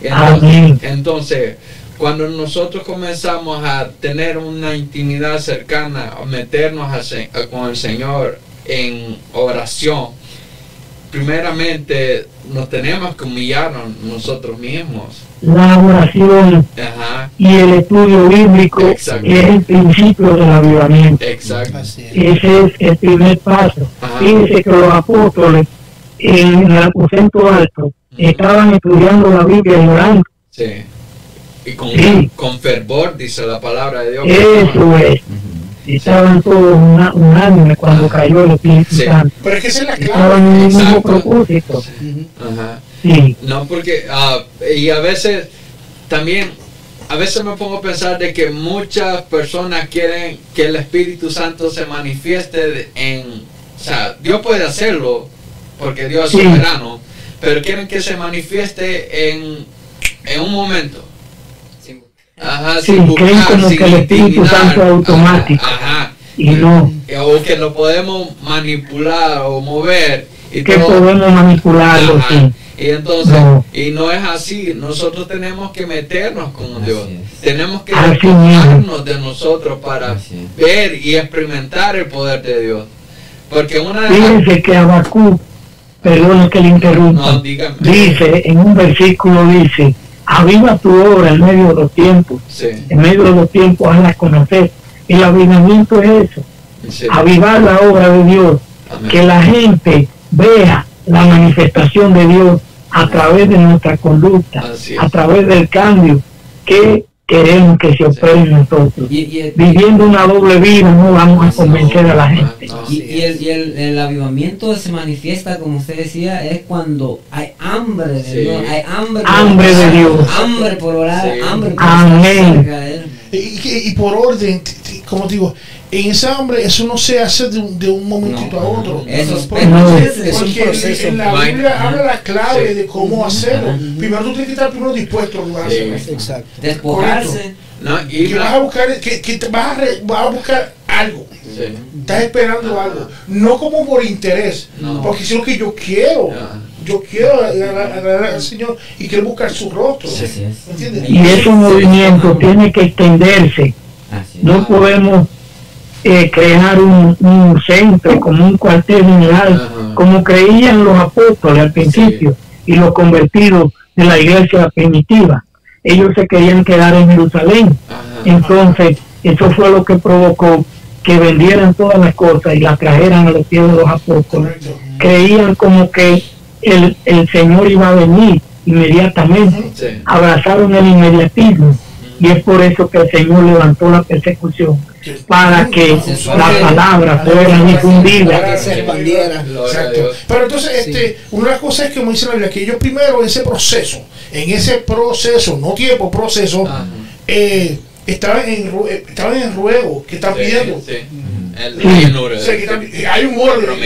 Amén. Entonces, entonces, cuando nosotros comenzamos a tener una intimidad cercana, a meternos a se- a- con el Señor en oración, primeramente nos tenemos que humillar nosotros mismos la oración Ajá, y el estudio bíblico es el principio del avivamiento. exacto. Ese es el primer paso. Ajá. Fíjense que los apóstoles en el aposento alto estaban estudiando la Biblia y orando. Sí. Y con, Sí. con fervor, dice la palabra de Dios. Eso es. Estaban todos una- unánimes cuando cayó el Espíritu Sí. Santo. Pero es que esa es la Estaban en el mismo Exacto. propósito. Ajá. Sí. No, porque, ah, y a veces también, a veces me pongo a pensar de que muchas personas quieren que el Espíritu Santo se manifieste en, o sea, Dios puede hacerlo, porque Dios es Sí. soberano, pero quieren que se manifieste en, en un momento. Ajá, Sí, sin creen buscar, como sin que el Espíritu. Santo es automático. Ajá, ajá. Y no, O que lo podemos manipular o mover. Y que todo. podemos manipularlo, Ajá. sí. Y entonces, No. y no es así, nosotros tenemos que meternos con Así Dios, es. tenemos que despojarnos de nosotros para ver y experimentar el poder de Dios. Porque una de que Abacú, perdón que le interrumpa, No, dígame. dice, en un versículo dice, aviva tu obra en medio de los tiempos, Sí, en medio de los tiempos hazla conocer. El avivamiento es eso, sí. avivar la obra de Dios, Amén. que la gente vea la manifestación de Dios a través de nuestra conducta, a través del cambio que queremos que se opere en nosotros. Y, y el, Viviendo una doble vida no vamos a convencer a la gente. y, y el, y el, el avivamiento se manifiesta, como usted decía, es cuando hay hambre de Sí. Dios, hay hambre, por Hambre de orar, Dios. hambre por orar, Sí. hambre por Amén. estar cerca de Él. Y, y- y por orden, como digo, en ese hambre eso no se hace de un, de un momentito No. a otro. Eso es Porque- No. Es un porque proceso. en la Biblia habla la clave Sí. de cómo hacerlo. Primero tú tienes que estar primero dispuesto a Sí. hacer esto. Exacto. Despojarse. No, y Que la- vas a buscar, que, que te vas, a re- vas a buscar algo. sí. Estás esperando algo. No como por interés. No. Porque es lo que yo quiero. Yo quiero agradar agradar al Señor y quiero buscar su rostro. Así es. ¿Entiendes? Y ese movimiento tiene que extenderse. Así es. No podemos eh, crear un, un centro como un cuartel general, Ajá. como creían los apóstoles al principio y los convertidos de la iglesia primitiva. Ellos se querían quedar en Jerusalén. Ajá. Entonces, eso fue lo que provocó que vendieran todas las cosas y las trajeran a los pies de los apóstoles. Correcto. Creían como que el, el Señor iba a venir inmediatamente. Sí. Abrazaron el inmediatismo. Y es por eso que el Señor levantó la persecución, para que la palabra fuera difundida. Se expandiera. Exacto. Pero entonces, este, una de las cosas es que, como dice la Biblia, que ellos primero en ese proceso, en ese proceso, no tiempo, proceso, eh, estaban, en, eh, estaban en ruego, que están pidiendo. sí. Sí. hay un orden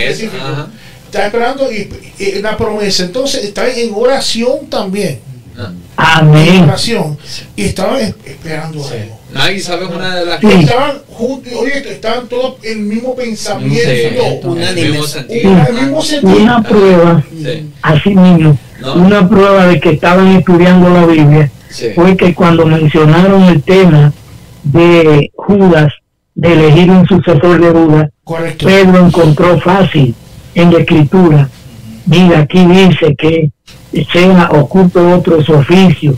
Están esperando y, y una promesa. Entonces, estaban en oración también. En Amén. oración. Y estaban es- esperando Sí. algo. Y sabes una de las Sí. Estaban juntos, oye, estaban todos en el mismo pensamiento. Sí, Unánimes. el mismo sentido. En el mismo sentido. Una prueba, Sí. así mismo, No. una prueba de que estaban estudiando la Biblia Sí. fue que cuando mencionaron el tema de Judas, de elegir un sucesor de Judas, Correcto. Pedro encontró fácil en la escritura. Mira, aquí dice que sea oculto otro su oficio.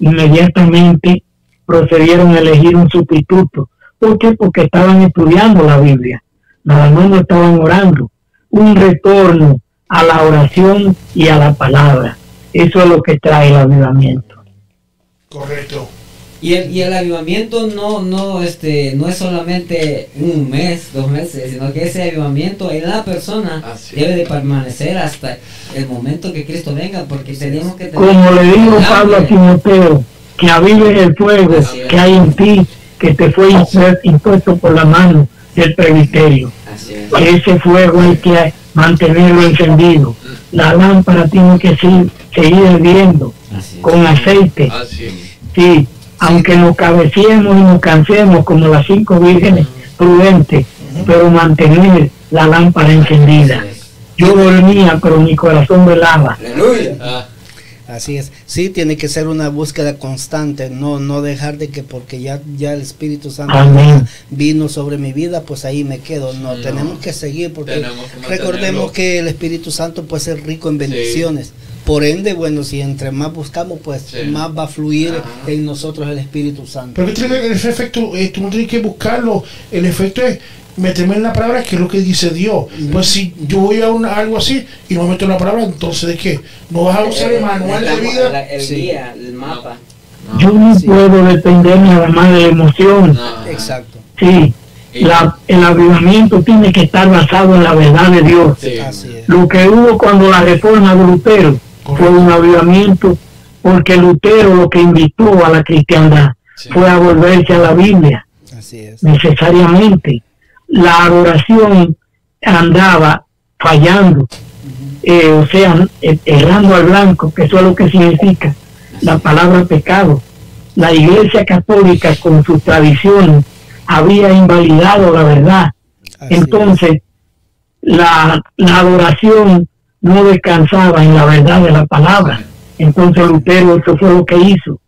Inmediatamente procedieron a elegir un sustituto. ¿Por qué? Porque estaban estudiando la Biblia. Nada más no estaban orando. Un retorno a la oración y a la palabra. Eso es lo que trae el avivamiento. Correcto. Y el, y el avivamiento no, no, este, no es solamente un mes, dos meses, sino que ese avivamiento en la persona Así debe de permanecer hasta el momento que Cristo venga, porque tenemos que tener Como le dijo Pablo a. Timoteo, que avives el fuego que hay en ti, que te fue impu- impuesto por la mano del presbiterio. Así es. Ese fuego hay que mantenerlo encendido. La lámpara tiene que seguir, seguir hirviendo con aceite. Así. Sí, aunque nos cabeciemos y nos cansemos como las cinco vírgenes prudentes, pero mantener la lámpara encendida. Yo dormía, pero mi corazón velaba. Aleluya. Ah, Así es. Sí, tiene que ser una búsqueda constante, no no dejar de que porque ya ya el Espíritu Santo Amén. vino sobre mi vida, pues ahí me quedo. No, No. tenemos que seguir porque recordemos que el Espíritu Santo puede ser rico en bendiciones. Por ende, bueno, si entre más buscamos, pues Sí. más va a fluir Ajá. en nosotros el Espíritu Santo. Pero el efecto, eh, tú no tienes que buscarlo. El efecto es meterme en la palabra, que es lo que dice Dios. Pues si yo voy a una- algo así y no me meto en la palabra, entonces ¿de qué? ¿No vas a usar el manual La- de vida? la- el Sí. guía, el mapa. No, Yo no Sí. puedo depender nada más de la emoción. no. Exacto. Sí, Y- la, el avivamiento tiene que estar basado en la verdad de Dios. Sí. Lo que hubo cuando la reforma de Lutero fue un avivamiento, porque Lutero lo que invitó a la cristiandad Sí. fue a volverse a la Biblia Así es. necesariamente. La adoración andaba fallando, eh, o sea, eh, errando al blanco, que eso es lo que significa la palabra pecado. La Iglesia Católica con sus tradiciones había invalidado la verdad. Así Entonces, la, la adoración no descansaba en la verdad de la palabra. Entonces Lutero eso fue lo que hizo.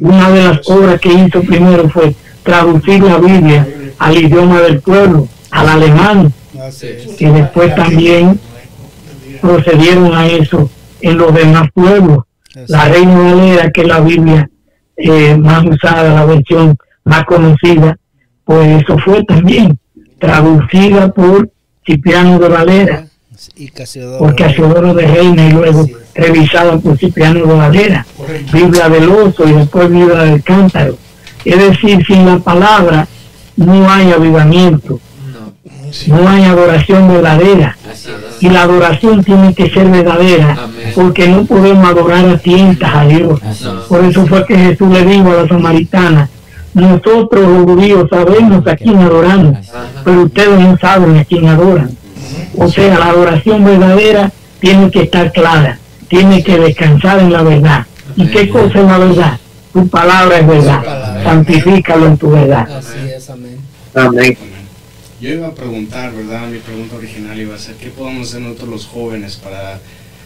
Una de las obras que hizo primero fue traducir la Biblia al idioma del pueblo, al alemán, y después también procedieron a eso en los demás pueblos. La Reina Valera, que es la Biblia eh, más usada, la versión más conocida, pues eso fue también traducida por Cipriano de Valera, Y Casiodoro. por Casiodoro de Reina y luego revisada por Cipriano. Correcto. Biblia del oso y después Biblia del cántaro. Es decir, sin la palabra no hay avivamiento, No. no hay adoración verdadera. Y la adoración tiene que ser verdadera, Amén. porque no podemos adorar a tientas a Dios. Por eso fue que Jesús le dijo a la samaritana, nosotros los judíos sabemos a quién adoramos, pero ustedes no saben a quién adoran. O sea, la adoración verdadera tiene que estar clara, tiene que descansar en la verdad. ¿Y qué cosa es la verdad? Tu palabra es verdad. palabra. Santifícalo en tu verdad. Así es, amén. Amén. Yo iba a preguntar, ¿verdad? Mi pregunta original iba a ser, ¿qué podemos hacer nosotros los jóvenes para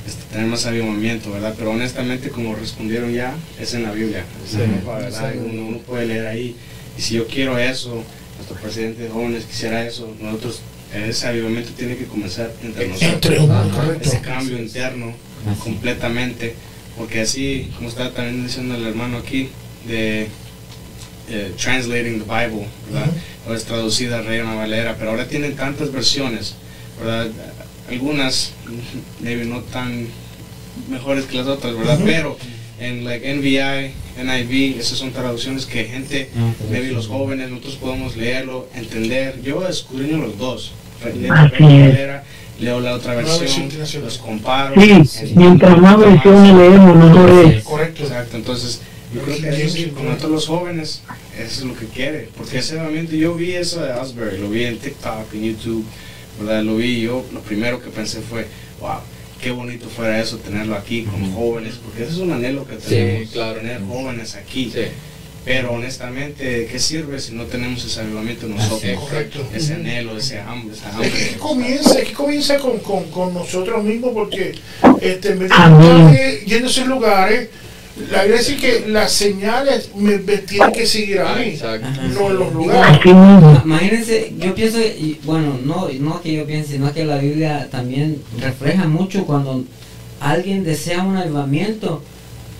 este, tener más avivamiento, ¿verdad? Pero honestamente, como respondieron ya, es en la Biblia. Es en la Biblia, ¿verdad? Uno, uno puede leer ahí. Y si yo quiero eso, nuestro presidente de jóvenes quisiera eso, nosotros, ese avivamiento tiene que comenzar entre nosotros. Entre uno, Ajá. correcto. Ese cambio interno Así. completamente, porque así, como estaba también diciendo el hermano aquí, de eh, translating the Bible, ¿verdad? O es traducida Reina Valera, pero ahora tienen tantas versiones, ¿verdad? Algunas, maybe no tan mejores que las otras, ¿verdad? Pero en like NVI, NIV, esas son traducciones que gente, Ah, maybe los jóvenes, nosotros podemos leerlo, entender. Yo escudriño los dos. Valera, leo la otra versión los comparo. Sí, mientras más versiones leemos, mejor es. Correcto. Exacto, entonces yo creo que eso es, como todos los jóvenes, eso es lo que quiere, porque ese realmente yo vi eso de Asbury, lo vi en TikTok, en YouTube, ¿verdad? Lo vi yo, lo primero que pensé fue, wow, qué bonito fuera eso, tenerlo aquí con jóvenes, porque ese es un anhelo que Sí, tenemos, claro. tener jóvenes aquí, Sí. Pero honestamente, ¿de qué sirve si no tenemos ese avivamiento nosotros? Correcto. Ese anhelo, ese hambre, esa Es hambre. que comienza, es que comienza con, con, con nosotros mismos porque este, estar, eh, yendo a esos lugares, la iglesia dice que las señales me, me tienen que seguir a Ah, mí, exacto. No en los lugares. Mismo. Imagínense, yo pienso, y bueno, no, no que yo piense, sino que la Biblia también refleja mucho cuando alguien desea un avivamiento,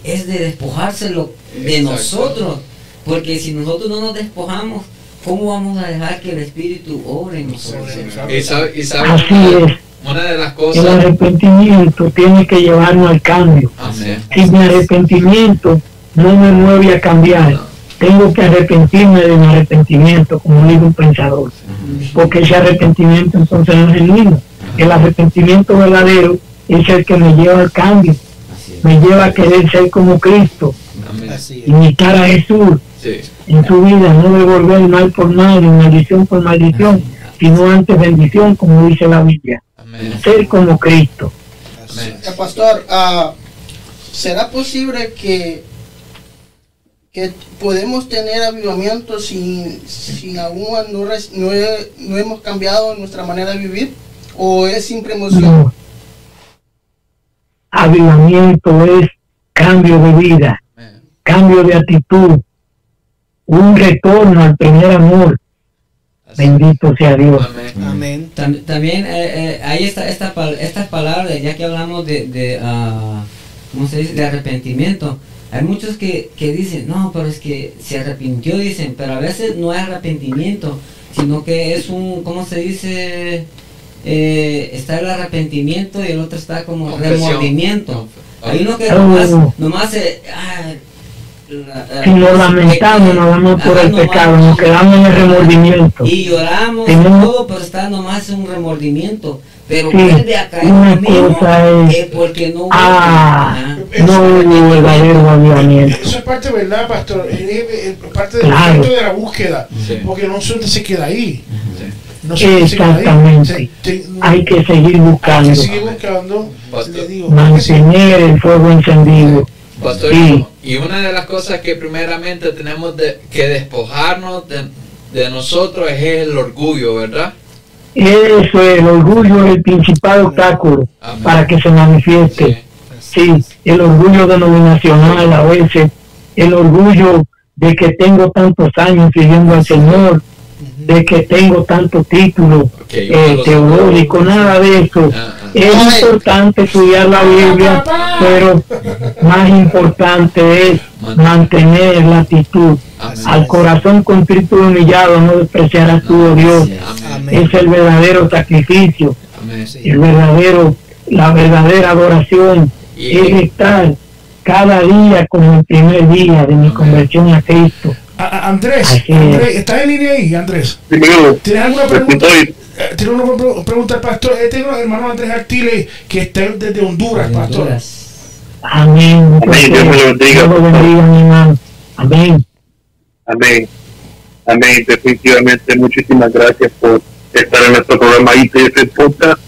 es de despojárselo de Exacto. nosotros, porque si nosotros no nos despojamos, ¿cómo vamos a dejar que el Espíritu obre en nosotros? Y sabe, y sabe Así es. una de las El cosas. arrepentimiento tiene que llevarnos al cambio. Amén. Si mi arrepentimiento no me mueve a cambiar, No. tengo que arrepentirme de mi arrepentimiento, como dijo un pensador, porque ese arrepentimiento entonces no es genuino. El arrepentimiento verdadero es el que me lleva al cambio, me lleva a querer ser como Cristo, imitar a Jesús Sí. en su vida, no devolver mal por mal, ni maldición por maldición, sino antes bendición, como dice la Biblia. Amén. Ser como Cristo. Amén. Eh, Pastor, ah, ¿será posible que, que podemos tener avivamiento sin, sin aún no, res- no, he- no hemos cambiado nuestra manera de vivir? ¿O es simple emoción? No. Avivamiento es cambio de vida, cambio de actitud, un retorno al primer amor. Así. Bendito sea Dios. Amén. Amén. Tam- También eh, eh, ahí está esta, estas palabras, ya que hablamos de, de, ah, ¿cómo se dice? De arrepentimiento. Hay muchos que, que dicen, no, pero es que se arrepintió, dicen, pero a veces no es arrepentimiento, sino que es un, ¿cómo se dice? Eh, está el arrepentimiento y el otro está como Confesión. remordimiento. Ah. Hay uno que Oh. nomás, nomás se, ah, Si nos lamentamos, nos damos por el pecado, nos quedamos en el remordimiento. y lloramos y Tenemos- todo, pero está nomás un remordimiento. Pero Sí, vuelve a caer una cosa es- que porque no hubo- Ah, no hubo verdadero avivamiento. Eso es parte, ¿verdad, pastor? Es, es- es parte del Claro. efecto de la búsqueda. Sí. Porque no solamente se queda ahí. Sí. No solamente se queda ahí. Exactamente. Se- te- Hay que seguir hay que buscando, seguir buscando. Digo, mantener el fuego encendido. Pastor, Sí. y una de las cosas que primeramente tenemos de- que despojarnos de, de nosotros es el orgullo, ¿verdad? Eso, el orgullo es el principal obstáculo Amén. para que se manifieste. Sí. Sí, el orgullo denominacional a veces, el orgullo de que tengo tantos años siguiendo al Señor, de que tengo tantos títulos Ok, yo eh, nada de eso. Ah. Es importante estudiar la Biblia, pero más importante es mantener la actitud. Al corazón contrito y humillado no despreciarás tú, oh Dios. Es el verdadero sacrificio, el verdadero, la verdadera adoración es estar cada día como el primer día de mi conversión a Cristo. Andrés. Andrés, ¿estás en línea ahí, Andrés? ¿Tienes alguna pregunta? Eh, ¿Tienes una pre- pregunta al pastor? Este es el hermano Andrés Artile, que está desde Honduras, De pastor. Honduras. Amén. Amén, Dios me lo bendiga. Dios lo bendiga, mi hermano. Amén. Amén. Amén. Definitivamente, muchísimas gracias por estar en nuestro programa IPF Podcast.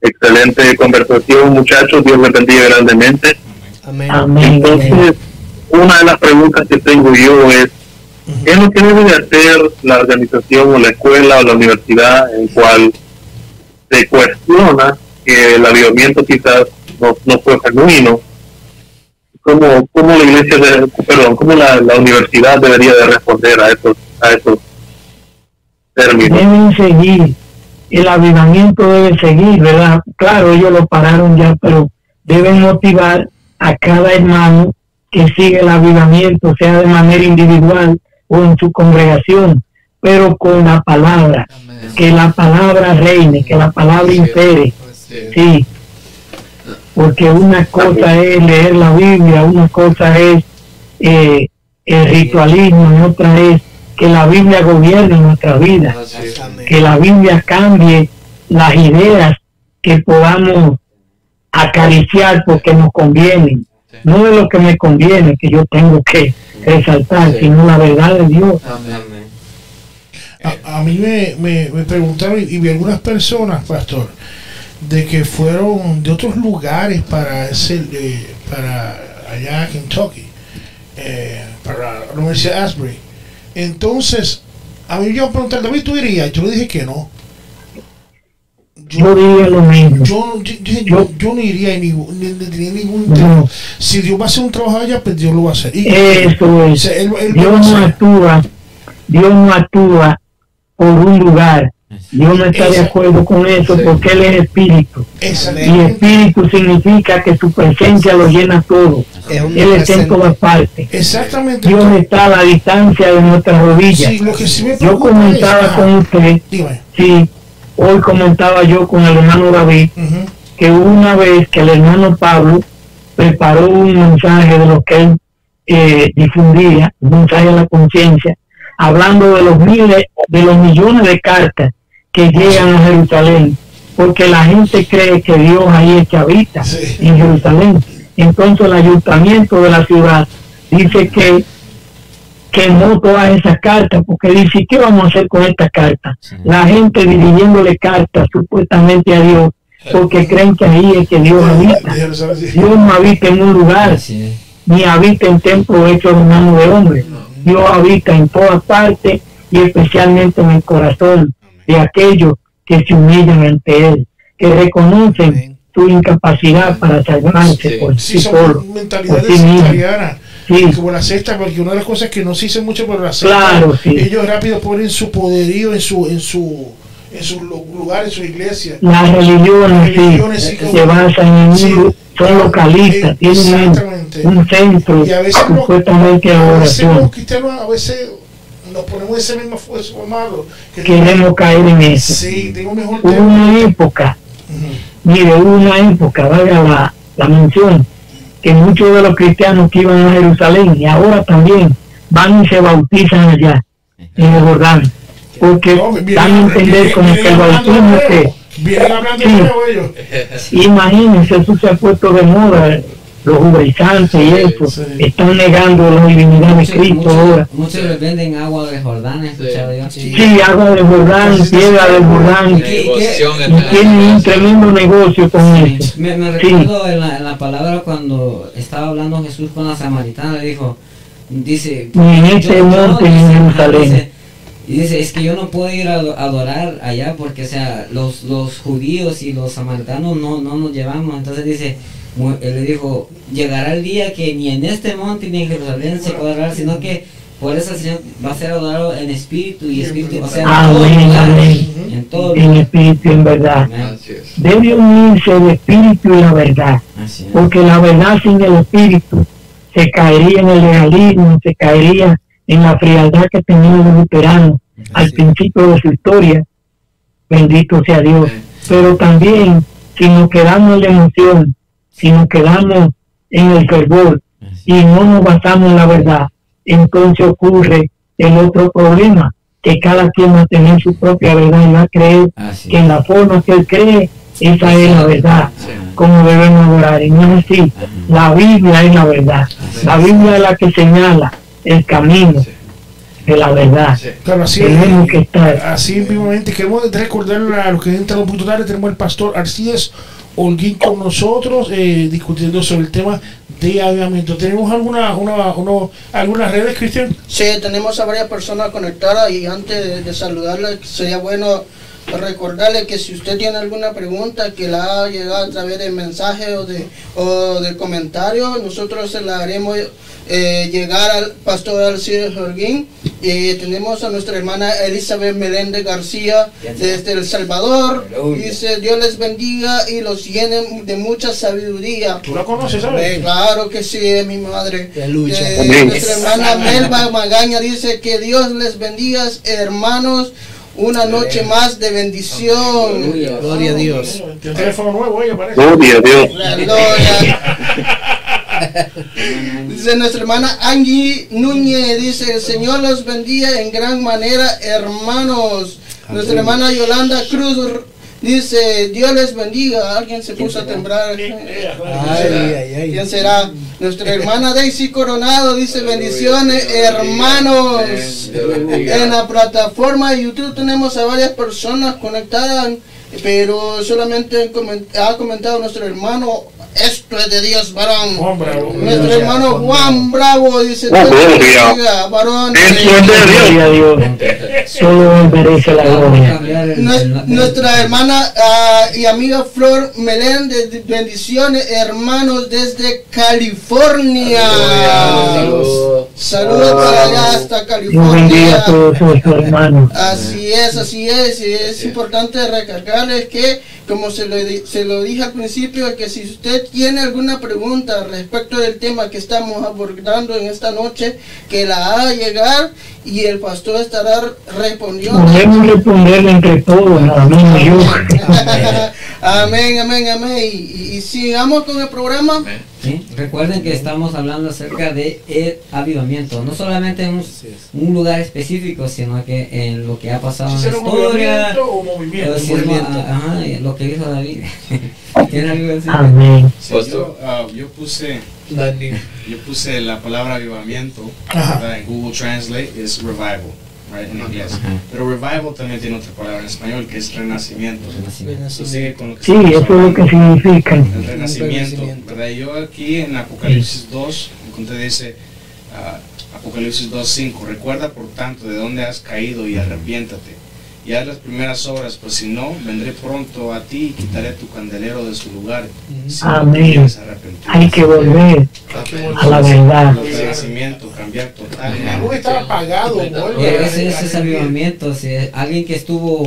Excelente conversación, muchachos. Dios les bendiga grandemente. Amén. Amén. Entonces, una de las preguntas que tengo yo es, ¿qué es lo que debe de hacer la organización o la escuela o la universidad en cual se cuestiona que el avivamiento quizás no, no fue genuino? ¿Cómo, cómo la iglesia, de- perdón, cómo la, la universidad debería de responder a esos, a esos términos? deben seguir, el avivamiento debe seguir, ¿verdad? Claro, ellos lo pararon ya, pero deben motivar a cada hermano que siga el avivamiento, sea de manera individual o en su congregación, pero con la palabra, Amén. que la palabra reine, que la palabra impere, Sí. sí, porque una cosa es. leer la Biblia, una cosa es eh, el ritualismo y otra es que la Biblia gobierne nuestra vida. Que la Biblia cambie las ideas que podamos acariciar porque nos convienen. No es lo que me conviene que yo tengo que resaltar, Sí. sino la verdad de Dios. Amén. A, a mí me, me, me preguntaron y vi algunas personas, pastor, de que fueron de otros lugares para ese, eh, para allá en Kentucky, eh, para la Universidad de Asbury. Entonces, a mí yo me preguntaron, David, ¿tú irías? Yo le dije que no. Yo diría lo mismo. Yo, yo, yo, no iría ni, ni, ni ningún No. Si Dios va a hacer un trabajo allá, pues Dios lo va a hacer. Y- Eso es. él- él Dios no actúa, Dios no actúa por un lugar. Dios no está de acuerdo con eso porque Él es espíritu. Y espíritu significa que su presencia lo llena todo. Él está en todas partes. Exactamente. Dios está a la distancia de nuestras rodillas. Yo comentaba con usted, Dime. sí, hoy comentaba yo con el hermano David, que una vez que el hermano Pablo preparó un mensaje de lo que él eh, difundía, un mensaje a la conciencia, hablando de los miles, de los millones de cartas que llegan a Jerusalén, porque la gente cree que Dios ahí es que habita Sí. en Jerusalén. Entonces el ayuntamiento de la ciudad dice que quemó todas esas cartas, porque dice, ¿qué vamos a hacer con estas cartas? La gente dirigiéndole cartas supuestamente a Dios, porque creen que ahí es que Dios habita. Dios no habita en un lugar, ni habita en templos hechos de mano de hombre. Dios habita en todas partes y especialmente en el corazón de aquellos que se humillan ante Él, que reconocen Amén. su incapacidad para salvarse Sí. por Sí, sí solo. son mentalidad por sí mismo. Sí. Como la secta, porque una de las cosas que no se dice mucho por la secta, Claro, sí. ellos rápido ponen su poderío en su, en su, en sus lu- lugares, en su iglesia. Las religiones, sí, religiones, sí, como- se basan en un, Sí. son localistas, Eh, tienen un, un centro Y a veces los- supuestamente de A veces los cristianos a veces nos ponemos ese mismo esfuerzo malo. Que Queremos caer en eso. Sí, tengo mejor Hubo una época, mire, hubo una época, valga la, la mención, que muchos de los cristianos que iban a Jerusalén y ahora también van y se bautizan allá, en el Jordán, porque No, dan a entender como que vienen el bautismo que Sí. Imagínense, eso se ha puesto de moda, los judaizantes y eso, sí. están negando la divinidad de Cristo muchos- ahora. muchos les venden agua de Jordán, escuchado yo. Sí, agua de Jordán, piedra de Jordán, ¿Qué- Devoción y tienen un tremendo negocio con Sí, eso. Me, me Sí. recuerdo en la, en la palabra cuando estaba hablando Jesús con la samaritana, le dijo, dice, en este monte en Jerusalén. dice, y dice, es que yo no puedo ir a ado- adorar allá porque, o sea, los, los judíos y los samaritanos no, no nos llevamos. Entonces dice, él le dijo, llegará el día que ni en este monte ni en Jerusalén se podrá adorar, sino que por eso el Señor va a ser adorado en espíritu y espíritu, o sea, en todo Amén, lugar, amén. en todo En lugar. espíritu, en verdad. Es. Debe unirse el espíritu y la verdad, es. porque la verdad sin el espíritu se caería en el legalismo, se caería en la frialdad que tenían los luteranos al principio de su historia. Bendito sea Dios. Pero también, si nos quedamos en la emoción, si nos quedamos en el fervor y no nos basamos en la verdad, entonces ocurre el otro problema, que cada quien va a tener su propia verdad y va a creer Así que en la forma que él cree, esa es la verdad, Sí. como debemos orar. Y no es así. La Biblia es la verdad. La Biblia es la que señala el camino Sí. de la verdad. Sí. Claro, así Tenemos que estar. Así vivamente queremos recordarle a los que entran un punto tarde, tenemos el pastor Arcíes Holguín con nosotros eh, discutiendo sobre el tema de avivamiento. ¿Tenemos alguna, una, uno- algunas redes, Cristian? Sí, tenemos a varias personas conectadas y antes de, de saludarle sería bueno recordarle que si usted tiene alguna pregunta que la ha llegado a través de mensaje o de, o de comentario, nosotros se la haremos eh, llegar al pastor Alcides Holguín. Eh, tenemos a nuestra hermana Elizabeth Meléndez García desde El Salvador. Dice, Dios les bendiga y los llene de mucha sabiduría. ¿Tú la conoces, sabes? Claro que sí, es mi madre. Eh, nuestra hermana Melba Magaña dice que Dios les bendiga, hermanos. Una noche más de bendición. Gloria a Dios. Tiene teléfono nuevo, ella parece. Gloria a Dios. Dice nuestra hermana Angie Núñez, dice, el Señor los bendiga en gran manera, hermanos. Nuestra hermana Yolanda Cruz dice, Dios les bendiga. Alguien se puso a temblar. ¿Quién será? Nuestra hermana Daisy Coronado dice bendiciones, hermanos. En la plataforma de YouTube tenemos a varias personas conectadas, pero solamente ha comentado nuestro hermano, esto es de Dios, varón. Nuestro hermano Juan Bravo dice, varón. Eso es de Dios. Solo Él merece la gloria. Nuestra hermana ah, y amiga Flor Meléndez, bendiciones hermanos desde California. Saludos. Saludos para allá hasta Dios bendiga a California. todos nuestros hermanos. Así es, así es. Y es importante recargarles que, como se lo, se lo dije al principio, que si usted tiene alguna pregunta respecto del tema que estamos abordando en esta noche, que la haga llegar y el pastor estará respondiendo. Podemos responderle entre todos, amén, amén, amén. Y, y- y sigamos con el programa. ¿Sí? Recuerden que estamos hablando acerca de el avivamiento, no solamente en un, un lugar específico, sino que en lo que ha pasado Si en la historia, movimiento o movimiento. ma- ajá, lo que dijo David. ¿Tiene algo que decir? Amén. Sí, yo, ah, yo puse yo puse la palabra avivamiento en Google Translate es revival right, en inglés Ajá. pero revival también tiene otra palabra en español que es renacimiento Eso sigue con lo que Sí, eso es lo que significa. el renacimiento, renacimiento. ¿verdad? Yo aquí en Apocalipsis 2, encontré dice, ah, Apocalipsis 2.5, recuerda por tanto de dónde has caído y arrepiéntate. Y haz las primeras obras, pues si no, vendré pronto a ti y quitaré tu candelero de su lugar. Si no te Amén. arrepentir. Hay que volver a la verdad. El renacimiento, cambiar totalmente. Algo estaba apagado, Ese, ese es avivamiento, si es alguien que estuvo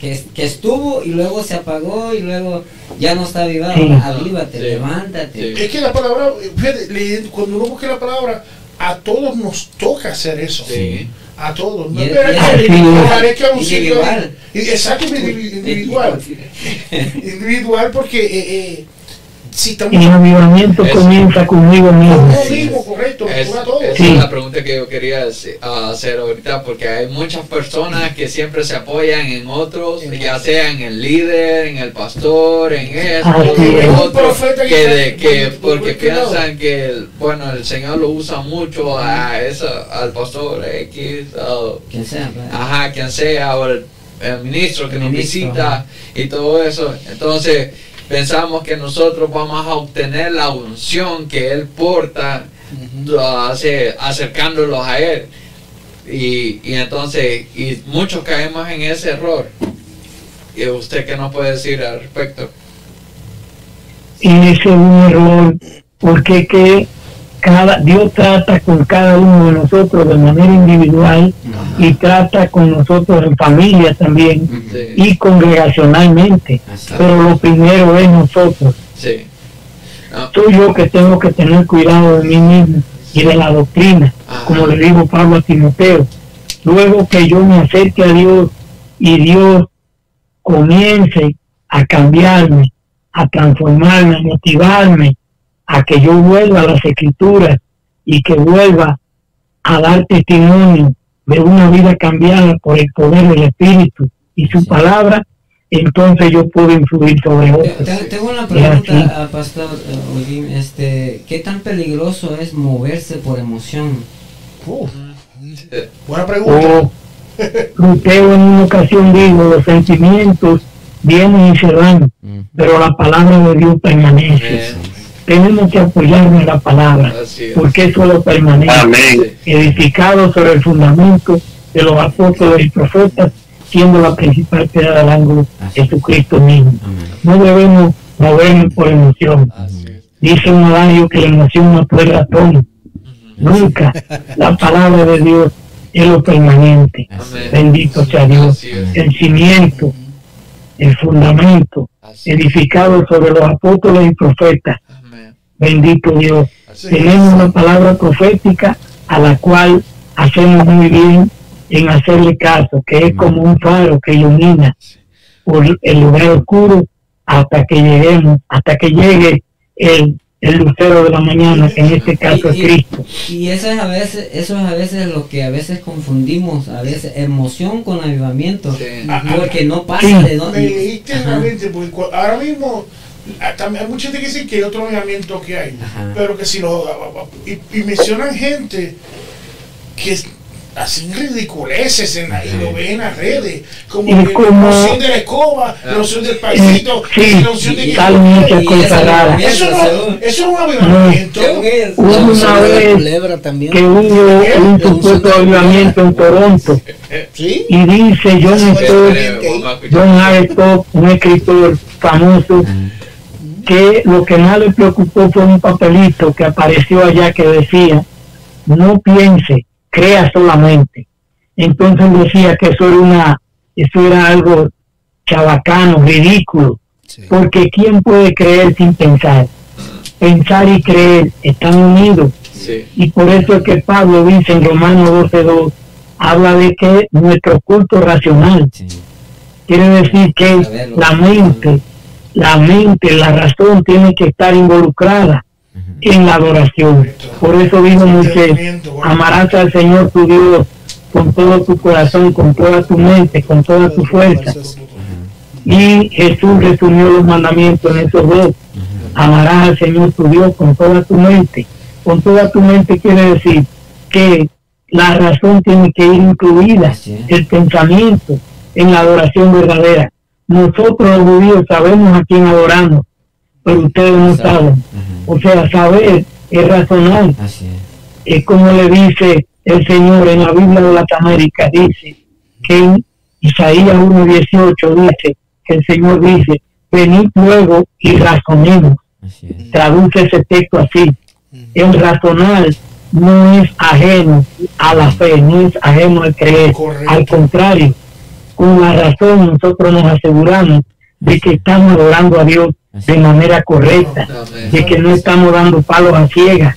que, que estuvo y luego se apagó y luego ya no está avivado. Sí. Avívate, Sí. levántate. Sí. Es que la palabra, fíjate, cuando uno busca la palabra, a todos nos toca hacer eso. Sí. A todos. No Y es- que individual, es que a un sitio- individual. y- Exacto, individu- individual. individual porque eh, eh, si estamos El avivamiento Eso. comienza conmigo mismo. Sí. mismo, correcto, nos Es, toca a todos. esa Sí. es la pregunta que yo quería hace- a hacer ahorita, porque hay muchas personas que siempre se apoyan en otros, ya sea en el líder, en el pastor, en esto, Así en otro, que de, que por- por- porque piensan que, el- bueno, el Señor lo usa mucho a esa, al pastor X, o- Quien sea. pues. ajá, quien sea, o el, el ministro que El nos ministro, visita ajá. y todo eso. Entonces, pensamos que nosotros vamos a obtener la unción que Él porta, hace, acercándolos a Él. Y, y entonces, y muchos caemos en ese error. ¿Y usted qué nos puede decir al respecto? Y ese es un error, porque que cada, Dios trata con cada uno de nosotros de manera individual y trata con nosotros en familia también Sí, y congregacionalmente. Pero lo primero es nosotros. sí. No, Soy yo que tengo que tener cuidado de mí mismo y de la doctrina, Ajá. como le dijo Pablo a Timoteo. Luego que yo me acerque a Dios y Dios comience a cambiarme, a transformarme, a motivarme, a que yo vuelva a las escrituras y que vuelva a dar testimonio de una vida cambiada por el poder del Espíritu y su palabra, entonces yo puedo influir sobre otros. te- Tengo una pregunta, a Pastor eh, Olguín, este, ¿qué tan peligroso es moverse por emoción? Buena pregunta. O Lutero en una ocasión dijo, los sentimientos vienen y se van, pero la palabra de Dios permanece. Tenemos que apoyarnos en la palabra, es. porque eso lo permanece. Amén. Edificado sobre el fundamento de los apóstoles y profetas, siendo la principal piedra del ángulo Jesucristo mismo. Amén. No debemos movernos por emoción. Dice un adagio que la emoción no puede ratón. Nunca. La palabra de Dios es lo permanente. Amén. Bendito sea Dios. El cimiento, el fundamento, edificado sobre los apóstoles y profetas. Bendito Dios. Tenemos una palabra profética a la cual hacemos muy bien en hacerle caso, que es como un faro que ilumina por el lugar oscuro hasta que lleguemos, hasta que llegue el, el lucero de la mañana, que en este caso es Y- Cristo. Y eso es a veces, eso es a veces lo que a veces confundimos, a veces emoción con avivamiento, Sí. porque no pasa Sí. de Me dónde. dijiste Ajá. realmente, porque ahora mismo hay mucha gente que dice que hay otro movimiento que hay, Ajá. pero que si lo y, y mencionan gente que es- hacen ridiculeces en la, y lo ven en las redes, como Y que como- la unción de la escoba, la unción del paisito, Sí, la unción de que- eso no, eso no es un avivamiento. Hubo una vez que hubo un supuesto avivamiento en Toronto. ¿Sí? y dice John Stott. John un escritor famoso, que lo que más le preocupó fue un papelito que apareció allá que decía, no piense, crea solamente. Entonces decía que eso era una, eso era algo chabacano, ridículo, porque ¿quién puede creer sin pensar? Pensar y creer están unidos. Sí. Y por eso es que Pablo dice en Romanos 12.2, habla de que nuestro culto racional, Sí. quiere decir que la mente, la mente, la razón tiene que estar involucrada en la adoración. Por eso dijo Moisés, amarás al Señor tu Dios con todo tu corazón, con toda tu mente, con toda tu fuerza. Y Jesús resumió los mandamientos en esos dos. Amarás al Señor tu Dios con toda tu mente. Con toda tu mente quiere decir que la razón tiene que ir incluida, el pensamiento en la adoración verdadera. Nosotros los judíos sabemos a quién adoramos, pero ustedes no saben. O sea, saber es razonar. Así es. Es como le dice el Señor en la Biblia de las Américas, dice que en Isaías 1.18 dice que el Señor dice, venid luego y razonemos. Es. Traduce ese texto así. El razonar no es ajeno a la fe, no es ajeno al creer. Correcto. Al contrario, con la razón nosotros nos aseguramos de que estamos adorando a Dios de manera correcta, de que no estamos dando palos a ciegas.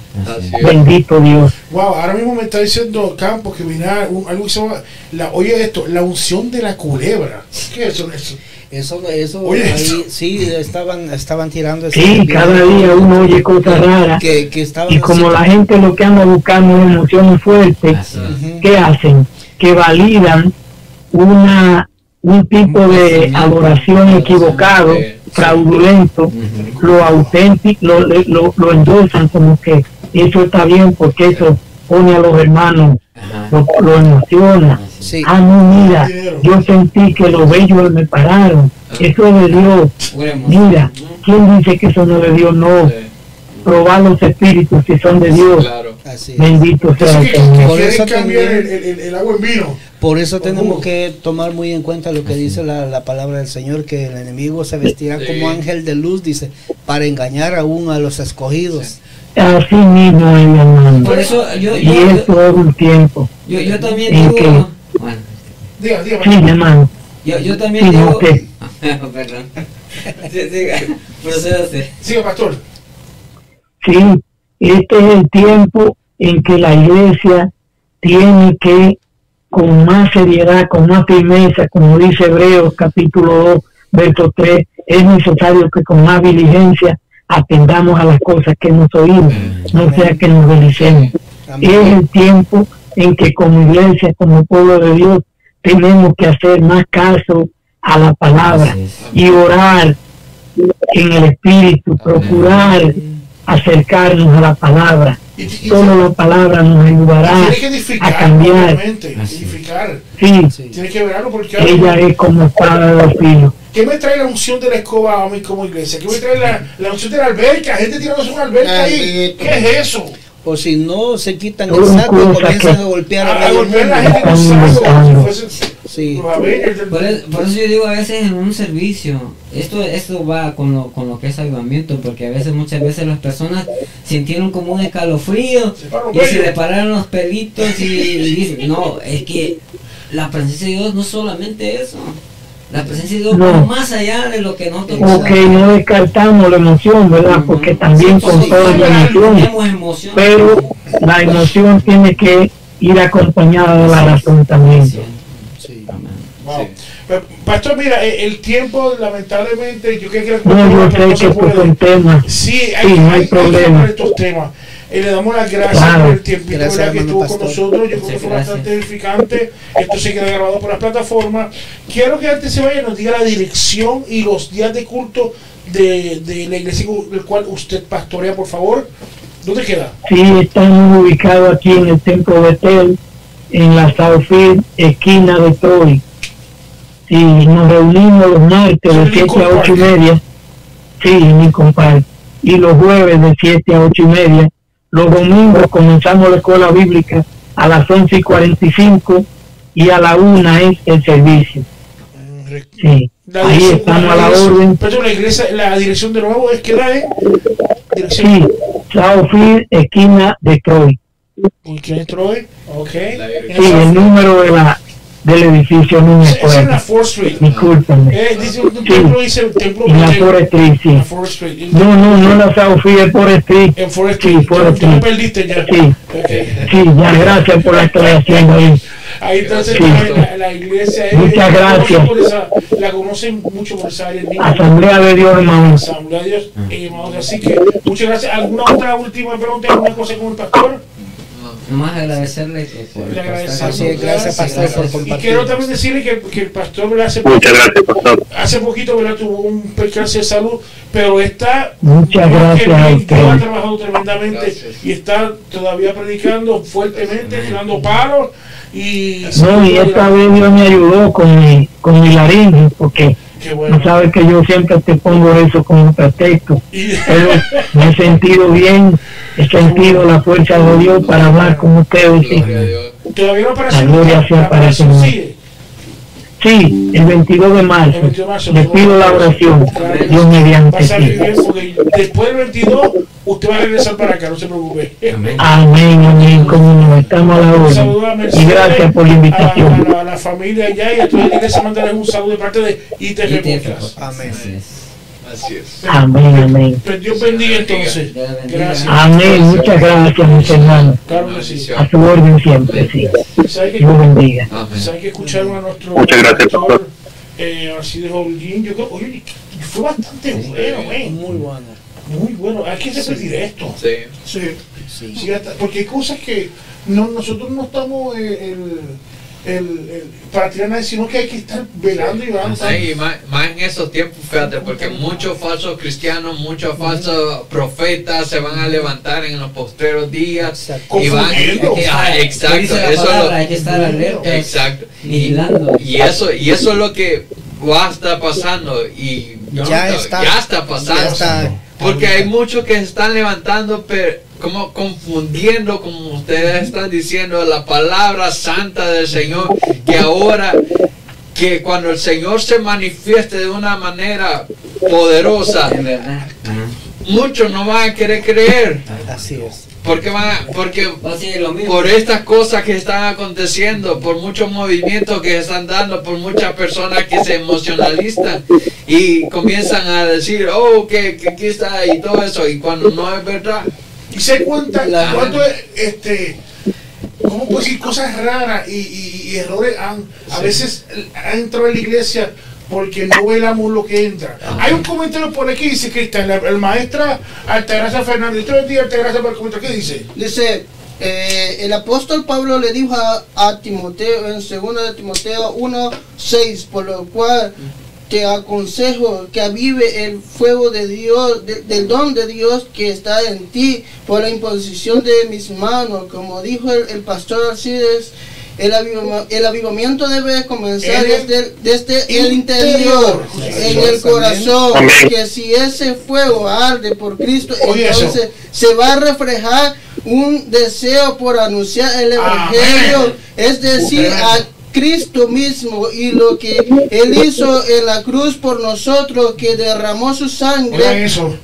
Bendito Dios. Wow, ahora mismo me está diciendo Campos que viene un- algo que se llama, la, oye esto, la unción de la culebra. ¿Qué es eso? eso? Eso, eso, Oye, ahí, eso. sí, estaban, estaban tirando Sí, cada día uno oye cosas raras. que, que estaban Y como así- la gente lo que anda buscando es emociones fuertes. ¿qué hacen? Que validan una un tipo de adoración equivocado, fraudulento, lo auténtico, lo, lo, lo endulzan como que eso está bien porque eso pone a los hermanos, lo, lo emociona. Sí. Ah, no, mira, yo sentí que los bellos me pararon. Eso es de Dios. Mira, ¿quién dice que eso no es de Dios? No, Sí, probar los espíritus que son de Dios. claro. Así es. Bendito sea el que, que Señor. Por quieren eso cambiar el, también- el- el- el agua en vino. Por eso tenemos que tomar muy en cuenta lo que dice la, la palabra del Señor, que el enemigo se vestirá Sí. como ángel de luz, dice, para engañar aún a los escogidos. Así mismo, es, mi hermano. Por eso yo, Y yo, esto es un tiempo. yo, yo también ¿En digo, qué? bueno, Diga, diga, Sí, mi hermano. yo, yo Sí, también digo, ¿qué? perdón, sí, sí, siga, pastor. Sí, este es el tiempo en que la iglesia tiene que, con más seriedad, con más firmeza, como dice Hebreos capítulo 2, verso 3, es necesario que con más diligencia atendamos a las cosas que hemos oído, no sea que nos delicemos. Es el tiempo en que como iglesia, como pueblo de Dios, tenemos que hacer más caso a la palabra y orar en el espíritu, procurar acercarnos a la palabra. Y, y- Solo la palabra nos ayudará edificar, a cambiar. Edificar. Sí, Sí. Tiene que verlo porque ella es como espada de los filos. ¿Qué me trae la unción de la escoba a mí como iglesia? ¿Qué me trae la, la unción de la alberca? Gente tirándose una alberca ahí. Alberca. ¿Qué es eso? O si no, se quitan el saco comienzan a golpear A, a a medio golpear a la gente con saco Sí. Por, es- por eso yo digo a veces en un servicio, esto esto va con lo, con lo que es avivamiento, porque a veces, muchas veces las personas sintieron como un escalofrío Se y se le pararon los pelitos y, y dicen, no, es que la presencia de Dios no es solamente eso, la presencia de Dios No. va más allá de lo que nosotros Ok, no descartamos la emoción, ¿verdad? Porque también con Sí, toda la emoción, tenemos emoción. pero la emoción tiene que ir acompañada de la razón también. Sí. Wow. Pero, Pastor, mira, eh, el tiempo, lamentablemente, yo creo que No, yo sé que se estos son puede. temas. Sí, hay, Sí, hay, no hay hay que problema. de estos temas. Eh, le damos las gracias por el tiempito Gracias, ¿verdad? que estuvo con nosotros. Yo creo que fue bastante edificante. Esto se queda grabado por las plataformas. Quiero que antes se vaya nos diga la dirección y los días de culto de, de la iglesia del cual usted pastorea, por favor. ¿Dónde queda? Sí, estamos ubicados aquí en el templo de Tel, en la Southfield, esquina de Troy. Sí, nos reunimos los martes de En 7 a Lincoln 8 y media. Sí, en Lincoln Park. Y los jueves de 7 a 8 y media. Los domingos comenzamos la escuela bíblica a las 11 y 45 y a la 1 es el servicio. Sí, ahí estamos a la orden. La, iglesia, la dirección de nuevo es que da dirección Sí, Southfield, esquina de Troy. ¿Con quién entró hoy? Ok. Sí, el número de la, del edificio no me Es en la acuerdo. 4th Street. Discúlpame. Eh, dice un Sí. templo, dice un templo En la de- Forest Street, sí. la 4th Street. No, no, no la Southfield, es por Street. En Forest Sí, Street. Forest Ya me Street. perdiste ya. Sí. Sí, ya, gracias por la aclaración ahí. Ahí entonces Sí. la, la iglesia es- Muchas la gracias. esa- la conocen mucho por esa área. en Lincoln. Asamblea de Dios, hermano. Asamblea de Dios. eh, hermanos, así que muchas gracias. ¿Alguna otra última pregunta? ¿Alguna cosa con el pastor? Nomás agradecerle que por Le agradecemos. estar- Así es, gracias, pastor, por Y compartir. quiero también decirle que, que el pastor hace, Muchas gracias, pastor. hace poquito ¿verdad? tuvo un percance de salud, pero está Muchas más gracias a bien, Dios ha usted. trabajado tremendamente Gracias. y está todavía predicando fuertemente, tirando palos y No, y esta vez Dios me ayudó con mi, con mi laringe, porque bueno. tú sabes que yo siempre te pongo eso como pretexto. Pero me he sentido bien, he sentido la fuerza de Dios para hablar con ustedes. todavía no aparece La gloria sea para el Señor. Sí, Sí, el 22 de marzo. 22 de marzo. Le pido la oración. Dios mediante. sí. después del 22 usted va a regresar para acá, no se preocupe. Amén, amén, como no, estamos a la Un orden. saludo a Y gracias por la a, invitación. a- a la familia allá y a toda la iglesia mandarles un saludo de parte de ITF ITF Podcast. Amén. Así es. Así es. Amén, amén. Pues Dios bendiga entonces. Gracias. Amén, muchas gracias, mis hermanos. Claro que sí. A su orden siempre, sí. ¿Sabe que, Dios bendiga. Amén. sabe que escucharon a nuestro Muchas gracias, pastor, pastor. eh, así de Holguín? Yo creo, oye, fue bastante bueno, güey. Muy bueno. Muy bueno. Hay que repetir esto. Sí. Sí. Sí. Sí, hasta- porque hay cosas que no, nosotros no estamos eh, el, el, el- para tirar sino que hay que estar velando y velando. Sí, y más, más en esos tiempos, fíjate, porque muchos falsos cristianos, muchos falsos profetas se van a levantar en los postreros días Exacto. y van Ah, estar- exacto, eso palabra, lo- hay que estar alerta, exacto. Y, vigilando. y eso y eso es lo que va a estar pasando y Ya está. ya está pasando. Ya está. Porque hay muchos que se están levantando, pero como confundiendo, como ustedes están diciendo, la palabra santa del Señor, que ahora, que cuando el Señor se manifieste de una manera poderosa, muchos no van a querer creer, Así es. porque van a- porque por estas cosas que están aconteciendo, por muchos movimientos que se están dando, por muchas personas que se emocionalistan y comienzan a decir, oh, que, que aquí está y todo eso, y cuando no es verdad. Y se cuenta La- cuánto es, este, ¿cómo puedo decir? Cosas raras y, y- y errores han, a veces han entrado en la iglesia porque no velamos lo que entra. Hay un comentario por aquí que dice que está la, el maestra Altagracia Fernández. Todo el día Altagracia para el comentario. ¿Qué dice? Dice, eh, el apóstol Pablo le dijo a, a Timoteo en 2 de Timoteo 1, 6, por lo cual te aconsejo que avive el fuego de Dios, de- del don de Dios que está en ti por la imposición de mis manos. Como dijo el, el pastor Alcides, el, aviva- el avivamiento debe comenzar el desde, desde el interior. interior, en el corazón, que si ese fuego arde por Cristo, Oye, eso. entonces se va a reflejar un deseo por anunciar el evangelio, Amén. es decir, a Cristo mismo y lo que él hizo en la cruz por nosotros, que derramó su Oigan sangre. eso.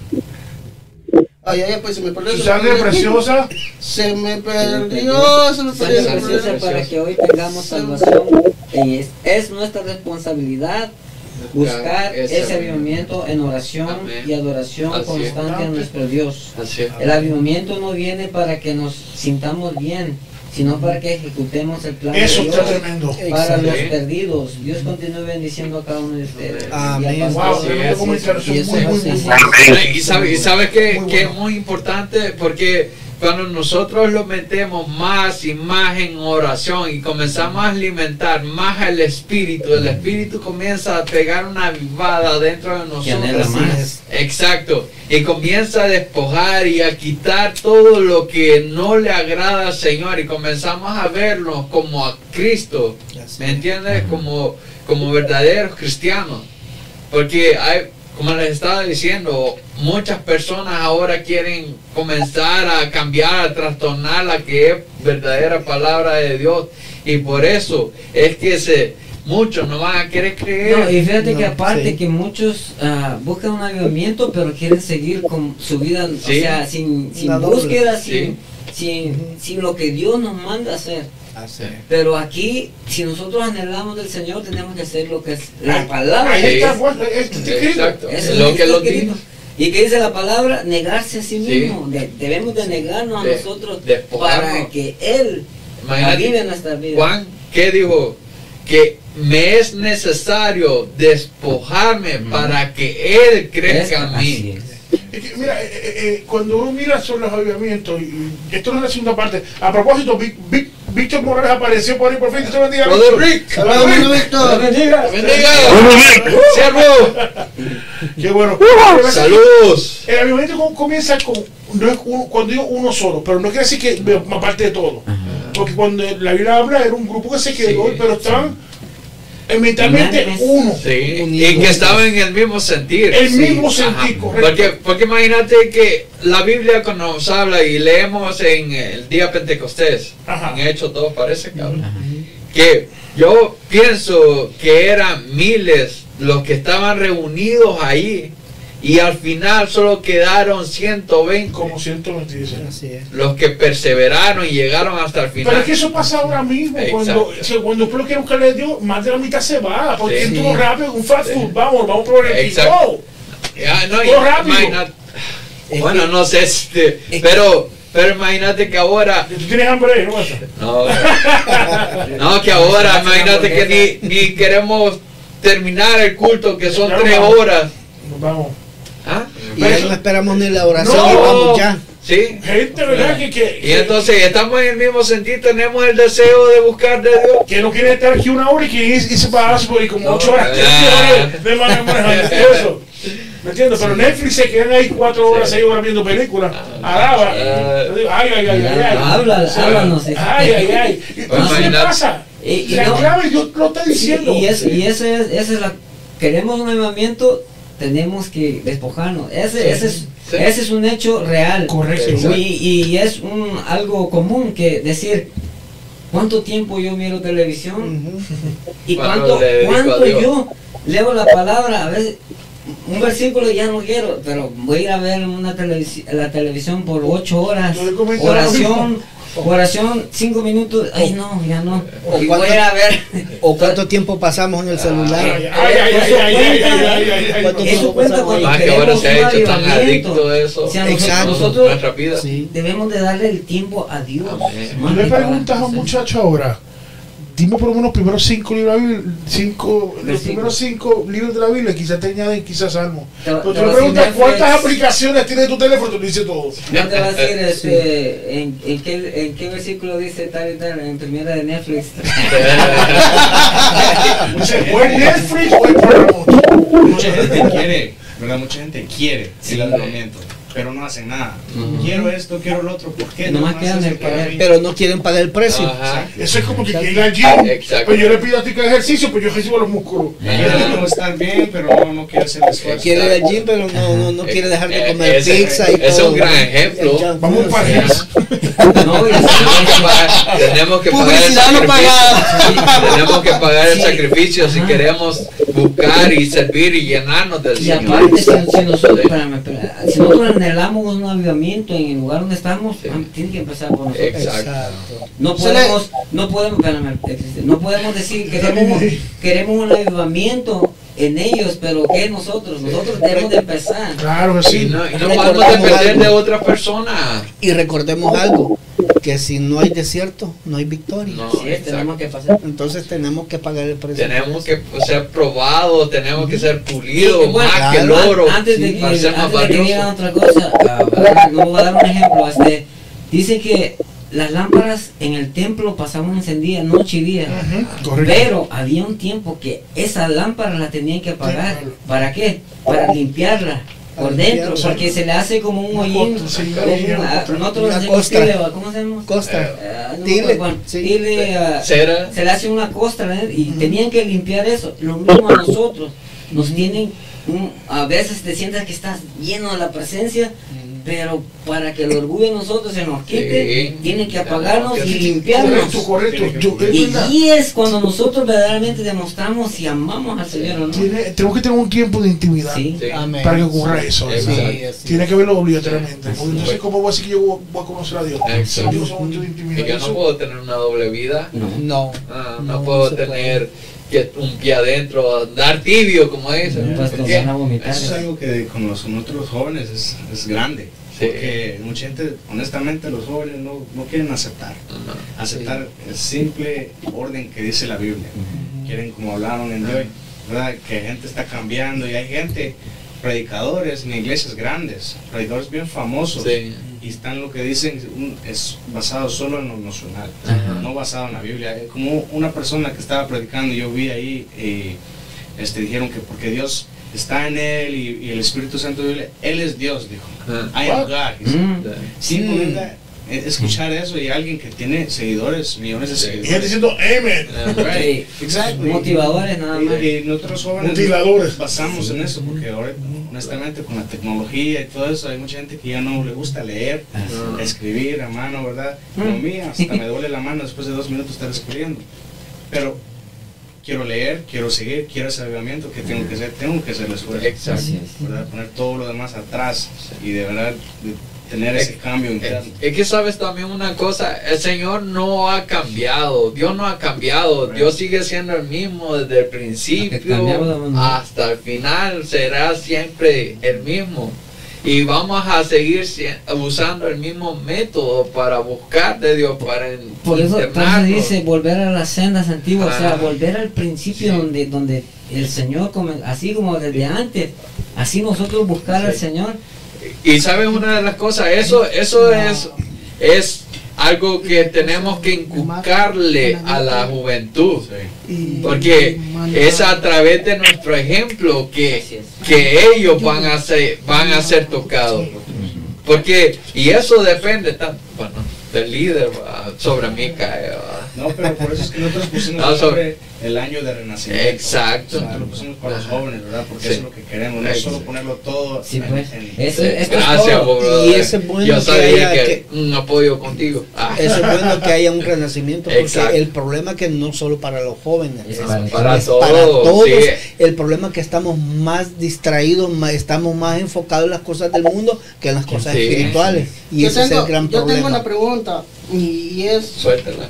Ay, ay, pues se me perdió. Su sangre preciosa. Se me perdió, se me Sangre perdió. me preciosa para que hoy tengamos salvación. Y es, es nuestra responsabilidad buscar Ese avivamiento en oración Amén. y adoración Así es. constante a nuestro Dios. El avivamiento no viene para que nos sintamos bien, sino para que ejecutemos el plan Eso de está Dios tremendo. para los perdidos. Dios continúe bendiciendo a cada uno de ustedes. Amén. Y a Wow, Pastor Sí, tremendo sí, comentario. y Eso eso es muy, es muy, así. muy Amén. Y sabe, que, es muy importante porque cuando nosotros lo metemos más y más en oración y comenzamos a alimentar más el espíritu, el espíritu comienza a pegar una avivada dentro de nosotros. más. Exacto. Y comienza a despojar y a quitar todo lo que no le agrada al Señor y comenzamos a vernos como a Cristo. ¿Me entiendes? Como, como verdaderos cristianos. Porque hay, como les estaba diciendo, muchas personas ahora quieren comenzar a cambiar, a trastornar la que es verdadera palabra de Dios. Y por eso es que se, muchos no van a querer creer. No, y fíjate que aparte sí. que muchos ah, buscan un avivamiento, pero quieren seguir con su vida, Sí. o sea, sin, sin búsqueda, Sí. sin, sin, sin lo que Dios nos manda hacer. Así. Pero aquí, si nosotros anhelamos del Señor, tenemos que hacer lo que es la palabra. Ahí Sí. está, está escrito. Exacto. Es lo lo que lo escrito. ¿Y que dice la palabra? Negarse a sí Sí. mismo. De- debemos de negarnos a De- nosotros despojarnos. para que Él avive nuestra vida. Juan, ¿qué dijo? Que me es necesario despojarme para que Él crezca en mí. es. Es que, mira, eh, eh, eh, cuando uno mira sobre los avivamientos, y, y esto no es la segunda parte. A propósito, Vic- Vic- Víctor Morales apareció por ahí por fin. Dios te bendiga, Brother Víctor. Rick, Saludos, Víctor. bendiga. Bien. Siervo, Qué bueno. saludos. El avivamiento com- comienza con, no es uno- cuando digo uno solo, pero no quiere decir que me- aparte de todo. Porque cuando la Biblia habla era un grupo que se quedó, Sí, pero estaban mentalmente uno. Sí, y que estaba en el mismo sentir. El Sí, mismo sentir, correcto. Porque, porque imagínate que la Biblia cuando nos habla y leemos en el día Pentecostés, Ajá. en Hechos 2 parece que habla, que yo pienso que eran miles los que estaban reunidos ahí y al final solo quedaron 120 Como 126. Así es. los que perseveraron y llegaron hasta el Pero final. es que eso pasa ahora mismo. Exacto. Cuando, cuando usted lo quiere buscarle a Dios, más de la mitad se va. Porque Sí. todo rápido, un fast food, vamos, vamos por el Exacto. Ya, no, rápido. bueno, que- no sé, este, es pero, pero imagínate que ahora ¿Tú tienes hambre? ¿No pasa? No, no, que ahora imagínate que ni, ni queremos terminar el culto, que son tres horas. Vamos. ¿Ah? Y ya no esperamos ni la oración No. y vamos ya. ¿Sí? Gente, ¿verdad? Que, que, Y entonces estamos en el mismo sentido, tenemos el deseo de buscar de Dios. que no quiere estar aquí una hora y que irse para Asbury como No. ocho horas. Ah. horas de manejando eso. ¿Me entiendes? Pero Netflix se quedan ahí cuatro horas, Sí. seis horas viendo películas. Alaba. Ah. Yo digo, Ay, ay, ay, ay, Sí. háblanos, sí. Ay, ay, ay. Entonces, ¿qué pasa? Y- y La no- clave Dios lo está Sí, diciendo. y, es, y ese es, ese es la queremos un avivamiento tenemos que despojarnos. Ese, ese, es, Sí. ese es un hecho real. Correcto. y, y es un algo común que decir cuánto tiempo yo miro televisión y cuánto, cuánto yo leo la palabra a veces un versículo ya no quiero pero voy a ir a ver una televisi- la televisión por ocho horas. Oración Oración, cinco minutos. Ay, no, ya no. O cuánto, tiempo pasamos en el celular? Eso cuenta cuando se Nosotros, debemos de darle el tiempo a Dios. Le preguntas a un muchacho ahora, dime por lo menos los primeros cinco libros de la Biblia, cinco, los primeros cinco libros de la Biblia, quizás te añaden quizás salmo. Pero te tú preguntas cuántas aplicaciones tiene tu teléfono, tú dices todo. No te va a decir este, en, en, qué, en qué versículo dice tal y tal, en primera de Netflix. O Netflix o Paramount. Mucha gente quiere, ¿verdad? Mucha gente quiere el avivamiento, pero no hacen nada. Quiero esto, quiero lo otro, ¿por qué? Nomás no quedan el mí? Pero no quieren pagar el precio. Ajá. Eso es como que quiere ir al gym. Exacto. Pero yo le pido a ti que ejercicio, pues yo recibo los músculos. Quiere como estar bien, pero no, no quiere hacer el esfuerzo. Quiere ir al gym, pero no, no, no quiere dejar de Eh, comer ese- pizza y ese es todo. un gran ejemplo. Vamos para eso. No, y Tenemos que pagar, tenemos que pagar el Publicidad no sacrificio. pagada. Tenemos que pagar el Sí. sacrificio si Ajá. queremos buscar y servir y llenarnos del Y Señor. aparte, si, si nosotros, anhelamos un avivamiento en el lugar donde estamos, Sí. ah, tiene que empezar por nosotros. Exacto. No podemos, no podemos, no podemos decir que queremos, queremos un avivamiento en ellos, pero que nosotros, nosotros debemos de empezar. Claro que Y sí. no, y no podemos depender algo. de otra persona. Y recordemos algo, que si no hay desierto, no hay victoria. No, exacto. tenemos que pasar. Entonces tenemos que pagar el precio. Tenemos que ser probados, tenemos que ser pulidos bueno, más que el oro Antes de sí, que, antes de que otra cosa, ah, ¿verdad? no voy a dar un ejemplo. Este, dice que las lámparas en el templo pasaban encendidas noche y día. Correcto. Pero había un tiempo que esas lámparas las tenían que apagar. Sí. ¿Para qué? Para limpiarla por dentro, porque se le hace como un sí, ah, costra. nosotros tile, ¿Cómo se llama? Costa. Ah, no Tile, bueno, tile, ah, Cera. se le hace una costra ¿eh? y tenían que limpiar eso. Lo mismo a nosotros. Nos tienen, un- a veces te sientas que estás lleno de la presencia, pero para que el orgullo de nosotros se nos quite, Sí. tienen que apagarnos y limpiarnos. correcto. Yo- Y ahí es cuando nosotros verdaderamente demostramos si amamos al Señor o no. Tiene- tenemos que tener un tiempo de intimidad Sí. Para que ocurra eso. Tiene que verlo obligatoriamente. Sí. Porque entonces, ¿cómo voy a decir que yo voy a conocer a Dios? Exacto. Dios es un Dios de Y intimidad. que no puedo tener una doble vida. No. No. Ah, No, no, puedo no se un pie adentro, andar tibio, como dicen. Pues vomitar. Eso es algo que con los, nosotros jóvenes es, es grande. Sí. Porque mucha gente, honestamente, los jóvenes no, no quieren aceptar. Aceptar el simple orden que dice la Biblia. Quieren, como hablaron en hoy, ¿verdad? Que gente está cambiando y hay gente, predicadores en iglesias grandes, predicadores bien famosos. Sí. Y están lo que dicen un- es basado solo en lo emocional, Ajá. no basado en la Biblia. Como una persona que estaba predicando, yo vi ahí, eh, este, dijeron que porque Dios está en él y, y el Espíritu Santo de él, él es Dios, dijo. Ajá. I am God. Mm. Eh, escuchar eso y alguien que tiene seguidores, millones de Sí. Y gente seguidores. diciendo, Amen. Right, exactly. Motivadores nada más. Y, y nosotros jóvenes Mutiladores. basamos en eso porque ahora honestamente con la tecnología y todo eso hay mucha gente que ya no le gusta leer, Ajá. escribir a mano, ¿verdad? Como Mm. mí, hasta me duele la mano después de dos minutos estar escribiendo. pero quiero leer, quiero seguir, quiero ese avivamiento, ¿qué tengo que hacer? Tengo que hacer el esfuerzo. Exacto. ¿verdad? Poner todo lo demás atrás y de verdad de tener ese cambio interno. Es que sabes también una cosa, el Señor no ha cambiado, Dios no ha cambiado, Dios sigue siendo el mismo desde el principio hasta el final, será siempre el mismo. Y vamos a seguir usando el mismo método para buscar de Dios, para Por eso, internarnos. dice volver a las sendas antiguas, o sea, Ah. volver al principio Sí. donde, donde el Señor, así como desde antes, así nosotros buscar al Sí. Señor. Y sabes una de las cosas, eso, eso es, es algo que tenemos que inculcarle a la juventud. Porque es a través de nuestro ejemplo que, que ellos van a ser, van a ser tocados. Porque, y eso depende tan, bueno, del líder sobre mí cae. No, pero por eso es que nosotros pusimos No, el año de renacimiento. Exacto. Nosotros lo pusimos para los jóvenes, ¿verdad? Porque Sí. eso es lo que queremos, no es solo ponerlo todo Sí, en- pues. en- Eso, esto es Gracias, todo. brother. Y ese es bueno Yo que sabía haya- que, un apoyo contigo. Ah. Eso es bueno que haya un renacimiento porque Exacto. el problema que no solo para los jóvenes, Es es para Para es todos, para todos. sí. El problema es que estamos más distraídos, más- estamos más enfocados en las cosas del mundo que en las cosas Sí. espirituales. Y yo ese es el gran yo tengo problema. una pregunta y es, Suéltala.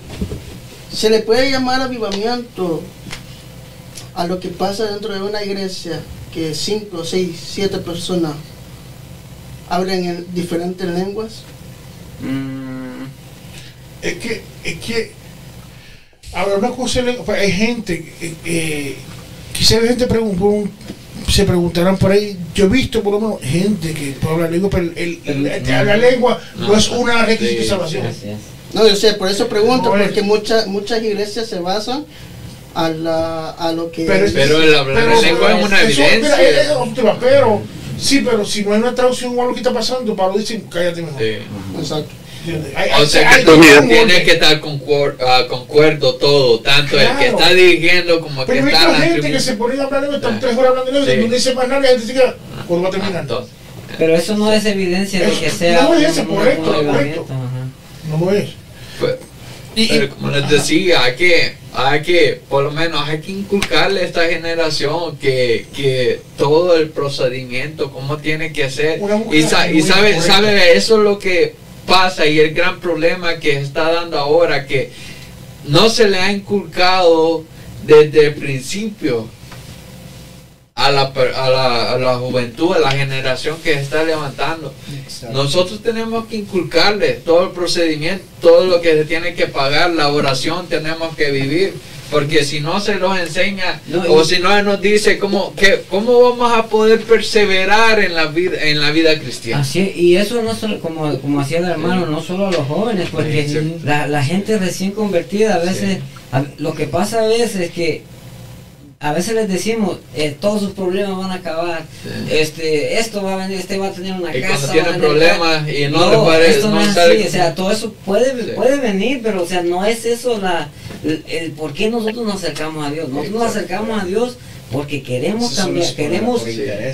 ¿Se le puede llamar avivamiento a lo que pasa dentro de una iglesia que cinco, seis, siete personas hablan en diferentes lenguas? Mm, Es que, es que, ahora una cosa, hay gente, eh, eh, quizá la gente pregun- se preguntarán por ahí, yo he visto por lo menos gente que habla lengua, pero el, el- el que habla lengua no, No, es una requisito de salvación. No, yo sé, por eso pregunto, No es. porque muchas muchas iglesias se basan a, la, a lo que... Pero, Pero el hablar en lengua es una eso- evidencia. mira, es pero, sí, pero si no hay una traducción o algo que está pasando, Pablo dice, cállate mejor. Sí. Exacto. Hay- O hay- sea hay que un tiene orden. que estar ah, concuerdo todo, tanto el que Claro. está dirigiendo como el que Pero está en la gente que se pone a hablar lengua, están Ah. tres horas hablando lengua, Sí. no dice más nada, y la gente se queda, ¿cuándo va a terminar? Entonces, Pero eso no es evidencia de que sea no es eso, correcto, correcto. No lo es. Pues, Y- pero como les decía, hay que, hay que, por lo menos, hay que inculcarle a esta generación que, que todo el procedimiento, cómo tiene que ser. Y, sa- y sabe, sabe, eso es lo que pasa y el gran problema que está dando ahora, que no se le ha inculcado desde el principio a la, a la, a la juventud, a la generación que está levantando. Exacto. Nosotros tenemos que inculcarle todo el procedimiento, todo lo que se tiene que pagar, la oración tenemos que vivir, porque si no se los enseña No, o si no nos dice cómo, que, cómo vamos a poder perseverar en la vida, en la vida cristiana. Así, y eso no solo, como, como hacía el hermano, no solo a los jóvenes, porque Sí. la, la gente recién convertida, a veces, a- lo que pasa a veces es que a veces les decimos, eh, todos sus problemas van a acabar, Sí. este, esto va a venir, este va a tener una Y casa. cuando tener- problemas y no, No, les parece- esto no, es así, o sea, todo eso puede, Sí. puede venir, pero o sea, no es eso la, el, el por qué nosotros nos acercamos a Dios. Nosotros nos acercamos a Dios porque queremos cambiar, es queremos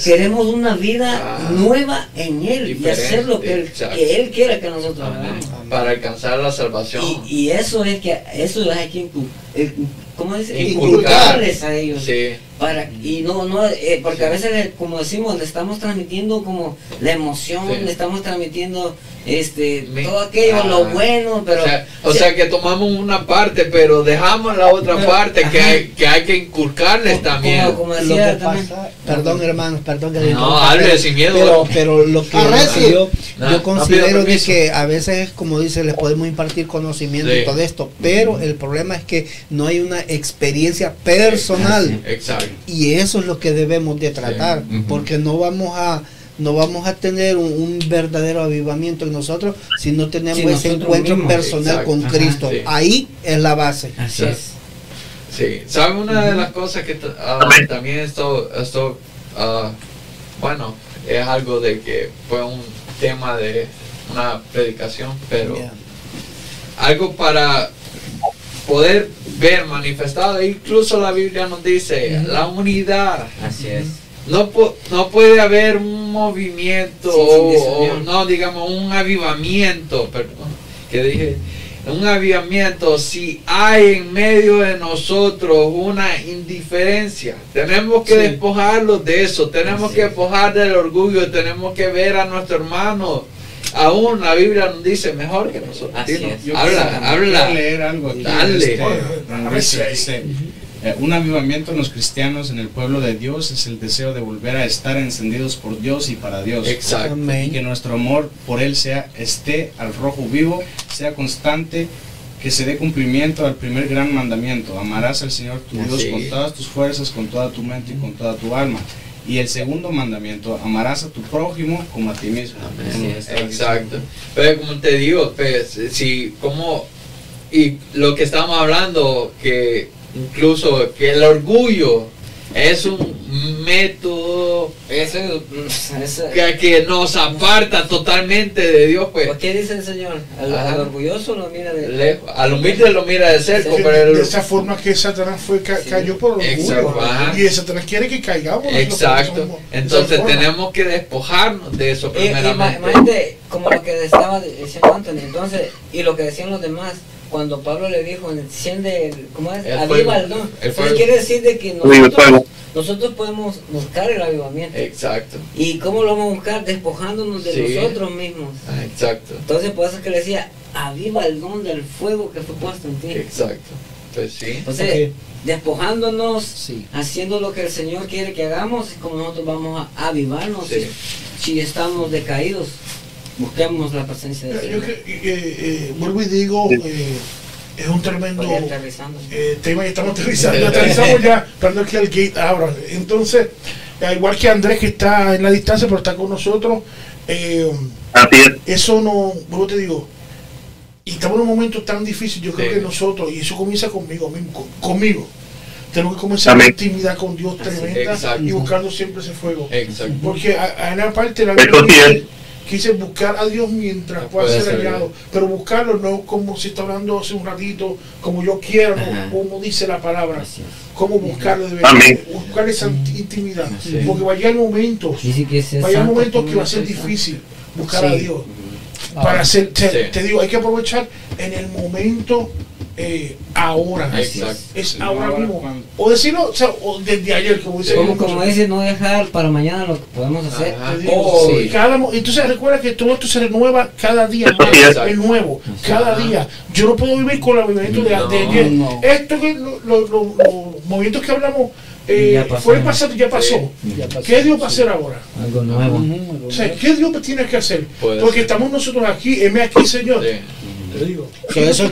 queremos una vida Ah. nueva en Él y hacer lo que Él, que él quiera que nosotros Amén. hagamos. Para alcanzar la salvación. Y, y eso es que eso es que eh, ¿cómo? Inculcar. inculcarles a ellos. Sí. Para, y no, no, eh, porque a veces, como decimos, le estamos transmitiendo como la emoción, Sí. le estamos transmitiendo este todo aquello, Ah. lo bueno, pero... o sea, o sí, sea que tomamos una parte, pero dejamos la otra Pero, parte que hay, que hay que inculcarles como- también. como, como Lo decía que también, pasa, perdón hermanos, perdón que No, hable sin miedo. Pero, pero lo que Arrecie. yo, No, yo no considero pido de que a veces es como dice, les podemos impartir conocimiento Sí. y todo esto, pero el problema es que no hay una experiencia personal Exacto. Y eso es lo que debemos de tratar, porque no vamos a no vamos a tener un, un verdadero avivamiento en nosotros si no tenemos Sí, ese encuentro mismos. personal Exacto. con Ajá. Cristo. Sí. Ahí es la base. Así Sí. es. Sí, ¿sabe una de las cosas que Amén. también esto, esto ah, bueno, es algo de que fue un tema de una predicación, pero Yeah. algo para poder ver manifestado, incluso la Biblia nos dice, la unidad. Así es. No, no puede haber un movimiento Sí, o, no digamos un avivamiento, perdón, que dije, un avivamiento si hay en medio de nosotros una indiferencia. Tenemos que Sí. despojarlos de eso, tenemos Así que es. despojar del orgullo, tenemos que ver a nuestro hermano. Aún la Biblia nos dice mejor que nosotros. Así Dinos, es. Yo habla, habla. quiero leer algo aquí. Dale. Este, dice, eh, un avivamiento en los cristianos, en el pueblo de Dios, es el deseo de volver a estar encendidos por Dios y para Dios. Exacto. Y que nuestro amor por Él sea esté al rojo vivo, sea constante, que se dé cumplimiento al primer gran mandamiento. Amarás al Señor tu Dios con todas tus fuerzas, con toda tu mente y con toda tu alma. Y el segundo mandamiento, amarás a tu prójimo como a ti mismo. Amén. Exacto. Pero como te digo, pues, si como y lo que estamos hablando, que incluso que el orgullo es un método Eso, mm, que, que nos aparta totalmente de Dios, pues. ¿Por qué dice el Señor? Al, al orgulloso lo mira de lejos. Al humilde lo mira de cerca, Que pero el- de esa forma que Satanás fue ca- Sí. cayó por Exacto, orgullo ajá. y Satanás quiere que caigamos Exacto. somos- Entonces tenemos que despojarnos de eso Y- y ima- primeramente. Imagínate, como lo que estaba diciendo Anthony, entonces, y lo que decían los demás, cuando Pablo le dijo, enciende, el, ¿cómo es? El Aviva fuego. el don. El Entonces fuego. quiere decir de que nosotros, nosotros podemos buscar el avivamiento. Exacto. ¿Y cómo lo vamos a buscar? Despojándonos de Sí. nosotros mismos. Ah, Exacto. Entonces, por eso es que le decía, aviva el don del fuego que fue puesto en ti. Exacto. Pues sí. Entonces, Ok. despojándonos, Sí. haciendo lo que el Señor quiere que hagamos, es como nosotros vamos a avivarnos. Sí. Si, si estamos decaídos, busquemos la presencia de Yo Dios. que- eh, eh, vuelvo y digo, eh, es un tremendo aterrizando. eh, tema que estamos aterrizando. Aterrizamos ya, esperando que el gate abra. Entonces, al igual que Andrés que está en la distancia, pero está con nosotros, eh, Así es. eso no, vuelvo te digo, y estamos en un momento tan difícil, yo creo Sí. que nosotros, y eso comienza conmigo mismo, con- conmigo, tenemos que comenzar Amén. una intimidad con Dios tremenda Exacto. y buscando siempre ese fuego. Exacto. Porque a- a una parte la Biblia dice buscar a Dios mientras No pueda ser ser hallado, pero buscarlo no como se está hablando hace un ratito, como yo quiero, Ajá. como dice la palabra, cómo buscarlo de verdad, buscar esa intimidad, Sí. porque va a llegar momentos, va a llegar momentos como que va a ser difícil buscar a. Dios. Para hacer, te, Sí. te digo, hay que aprovechar en el momento eh, ahora. Exacto. Es Sí, ahora ahora mismo. cuando- O decirlo, o sea, o desde ayer, como dice Como, como dice, no dejar para mañana lo que podemos hacer. Cada mo- entonces recuerda que todo esto se renueva cada día más, sí es. nuevo, cada día. Yo no puedo vivir con el movimiento de, ayer. no. Esto que lo- lo- lo- los movimientos que hablamos eh, pasó. fue el pasado, ya pasó. Ya pasó. ¿Qué Dios va a hacer ahora? Algo nuevo. O sea, ¿qué Dios tiene que hacer? Puede Porque ser. estamos nosotros aquí, heme aquí, Señor. Sí. Te digo. So, ¿Qué eso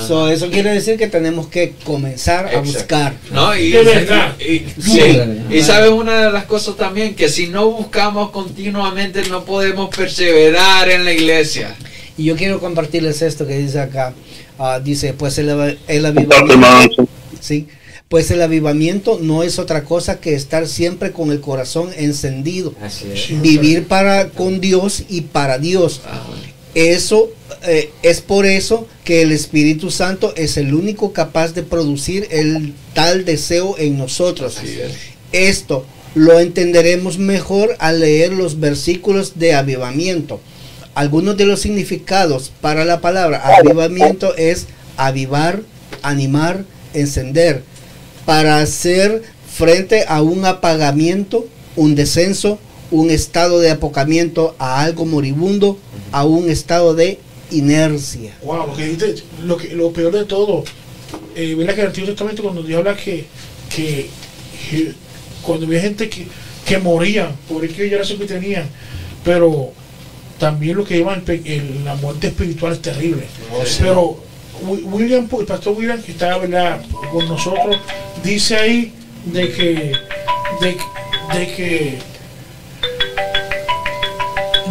So, eso quiere decir que tenemos que comenzar a buscar. No, y, y, Sí. sí. y sabes una de las cosas también, que si no buscamos continuamente no podemos perseverar en la iglesia. Y yo quiero compartirles esto que dice acá. Ah, dice, pues el, el avivamiento, sí, pues el avivamiento no es otra cosa que estar siempre con el corazón encendido, Así es. Sí. vivir para con Dios y para Dios. Ah, Eso eh, es por eso que el Espíritu Santo es el único capaz de producir el tal deseo en nosotros. es. Esto lo entenderemos mejor al leer los versículos de avivamiento. Algunos de los significados para la palabra avivamiento es avivar, animar, encender, para hacer frente a un apagamiento, un descenso, un estado de apocamiento a algo moribundo, a un estado de inercia. Wow, lo que dijiste, lo, que, lo peor de todo, eh, ¿verdad que el Antiguo Testamento cuando Dios habla que, que, que cuando había gente que, que moría por el que ya que tenían, pero también lo que llevan el la muerte espiritual es terrible. Pero Wi- William, el pastor William, que está ¿verdad? con nosotros, dice ahí de que, de, de que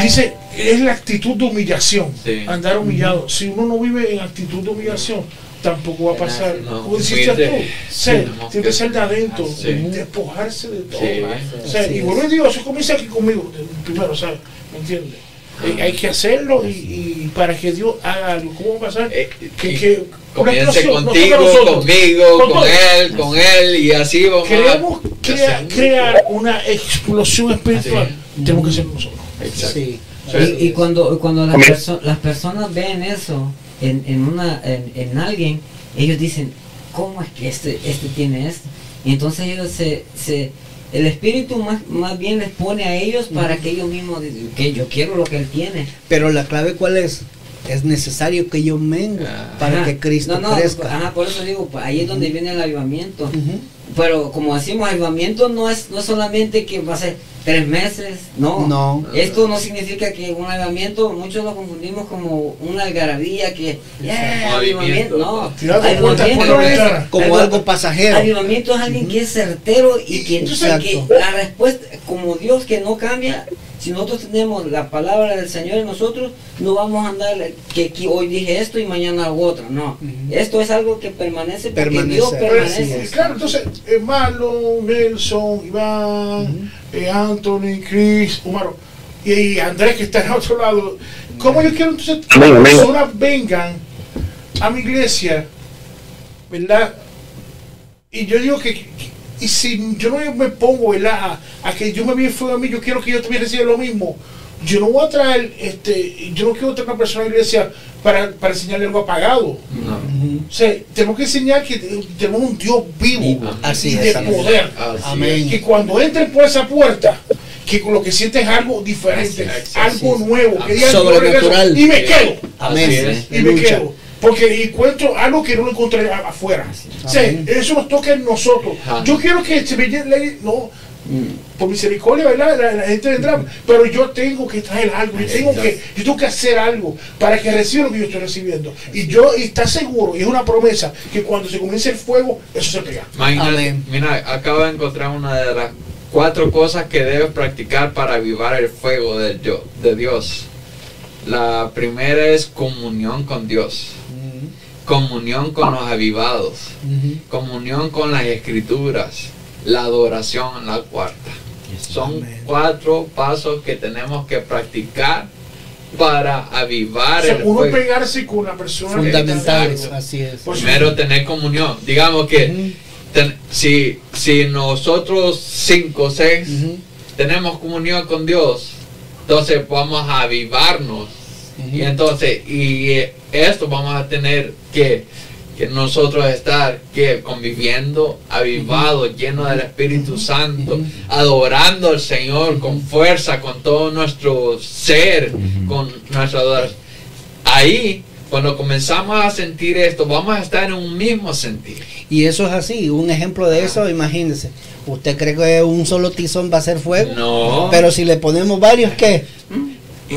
dice es la actitud de humillación, Sí. andar humillado. Si uno no vive en actitud de humillación, tampoco va a pasar. No, Como tú, ser, no, tiene que ser de adentro, Sí. despojarse de todo. Sí. O sea, Así y y digo, eso comienza aquí conmigo, primero, ¿sabes? ¿Me entiendes? Eh, hay que hacerlo y, y para que Dios haga algo. ¿Cómo va a pasar? Eh, que, que Comience contigo, nosotros, conmigo, con él, con él, y así vamos Queremos a crea- crear una explosión espiritual. Tenemos que ser nosotros. Exacto. Sí. Y, y cuando, cuando las, perso- las personas ven eso, en, en una, en, en alguien, ellos dicen, ¿cómo es que este, este tiene esto? Y entonces ellos se, se el espíritu más, más bien les pone a ellos para que ellos mismos que yo quiero lo que él tiene. Pero la clave cuál es? Es necesario que yo mengue para Ajá. que Cristo no, no, crezca. Ajá, por eso digo, pues, ahí es donde viene el avivamiento. Pero como decimos, avivamiento no es, no es solamente que va a ser tres meses, no. No. Esto no significa que un avivamiento, muchos lo confundimos como una algarabía que, yeah, avivamiento, no. Por Avivamiento es. Como algo pasajero. Avivamiento es alguien que es certero y que, que la respuesta, como Dios que no cambia, si nosotros tenemos la palabra del Señor en nosotros, no vamos a andar que, que hoy dije esto y mañana hago otra, no. Esto es algo que permanece porque Permanece. Dios permanece. eh, claro, entonces, eh, Marlon, Nelson, Iván, eh, Anthony, Chris, Umaro y, y Andrés que está en otro lado. ¿Cómo yo quiero entonces que las personas vengan a mi iglesia, ¿verdad? Y yo digo que, que- y si yo no me pongo, ¿verdad? A, a que yo me vi fuego a mí, yo quiero que yo también reciba lo mismo. Yo no voy a traer, este, yo no quiero traer una persona a la iglesia para, para enseñarle algo apagado. No. O sea, tenemos que enseñar que tenemos un Dios vivo. Así y de poder. Así Amén. Que cuando entren por esa puerta, que lo que sienten es algo diferente, es, algo nuevo, que digan, Sobrenatural. regreso Y me quedo. Amén. Así es. Y me Lucha. quedo. Porque encuentro algo que no lo encontré afuera. O sea, eso nos toca en nosotros. Ajá. Yo quiero que se me no, por misericordia, ¿verdad? La, la gente vendrá, pero yo tengo que traer algo, yo tengo que, yo tengo que hacer algo para que reciba lo que yo estoy recibiendo. Y yo, y está seguro, y es una promesa, que cuando se comience el fuego, eso se pega. Imagínate, mira, acabo de encontrar una de las cuatro cosas que debes practicar para avivar el fuego de Dios. La primera es comunión con Dios, comunión con los avivados, comunión con las escrituras, la adoración la cuarta. Son cuatro pasos que tenemos que practicar para avivar O sea, el uno fuego. pegarse con la persona está- así es. Por Primero tener comunión. Digamos que ten- si, si nosotros cinco o seis tenemos comunión con Dios, entonces vamos a avivarnos. Y entonces, y eh, esto vamos a tener que, que nosotros estar que conviviendo, avivados, llenos del Espíritu Santo, adorando al Señor con fuerza, con todo nuestro ser, con nuestra adoración. Ahí, cuando comenzamos a sentir esto, vamos a estar en un mismo sentir. Y eso es así, un ejemplo de eso, imagínense. ¿Usted cree que un solo tizón va a ser fuego? No. Pero si le ponemos varios, ¿qué?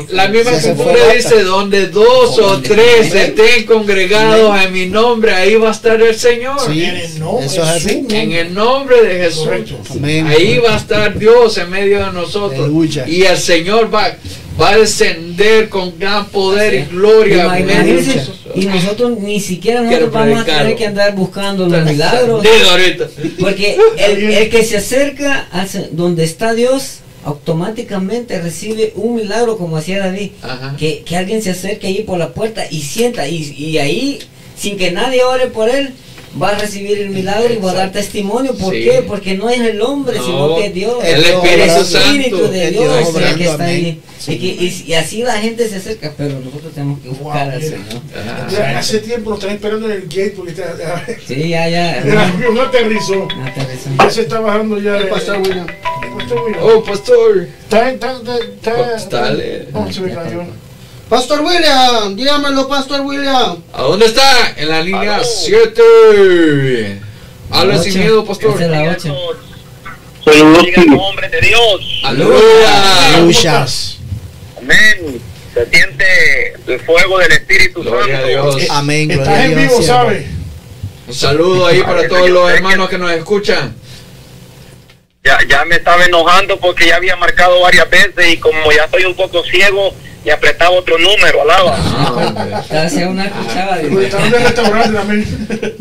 La misma escritura dice, donde dos o tres estén congregados en mi nombre, ahí va a estar el Señor. Sí. En el nombre Eso es así. En el nombre de Jesús. Amén. Ahí va a estar Dios en medio de nosotros. Aleluya. Y el Señor va, va a descender con gran poder y gloria. Imagínense, y nosotros ni siquiera nosotros vamos a tener que andar buscando los milagros. Porque el, el que se acerca a donde está Dios, automáticamente recibe un milagro como hacía David. Ajá. Que, que alguien se acerque ahí por la puerta y sienta, y, y ahí, sin que nadie ore por él, va a recibir el milagro y va a dar testimonio. ¿Por Sí. qué? Porque no es el hombre, No, sino que Dios. el Dios el Espíritu Santo. de Dios Dios es el obrando, que está ahí. Y, que- y- y así la gente se acerca, pero nosotros tenemos que buscar al mira. Señor. Ajá. Ya hace tiempo lo están esperando en el gate porque está, Sí, ya, ya. el avión aterrizó. Rezan. Ya se está bajando ya. El pastor William. El pastor William. Oh, pastor. Está, está, está, está, Pues dale. Oh, se me cayó. Pastor William, dígamelo, Pastor William. ¿A dónde está? En la línea 7. Habla sin miedo, pastor. Es la ocho. Saludos, Bendiga el nombre de Dios. Aleluya. Amén. Se siente el fuego del Espíritu Gloria a Santo. Dios. Amén, gloria Estás a en vivo. ¿sabes? Un saludo ahí para todos los hermanos que nos escuchan. Ya, ya me estaba enojando porque ya había marcado varias veces y como ya estoy un poco ciego, me apretaba otro número, alaba. Ah, una cuchara de... Restaurante también.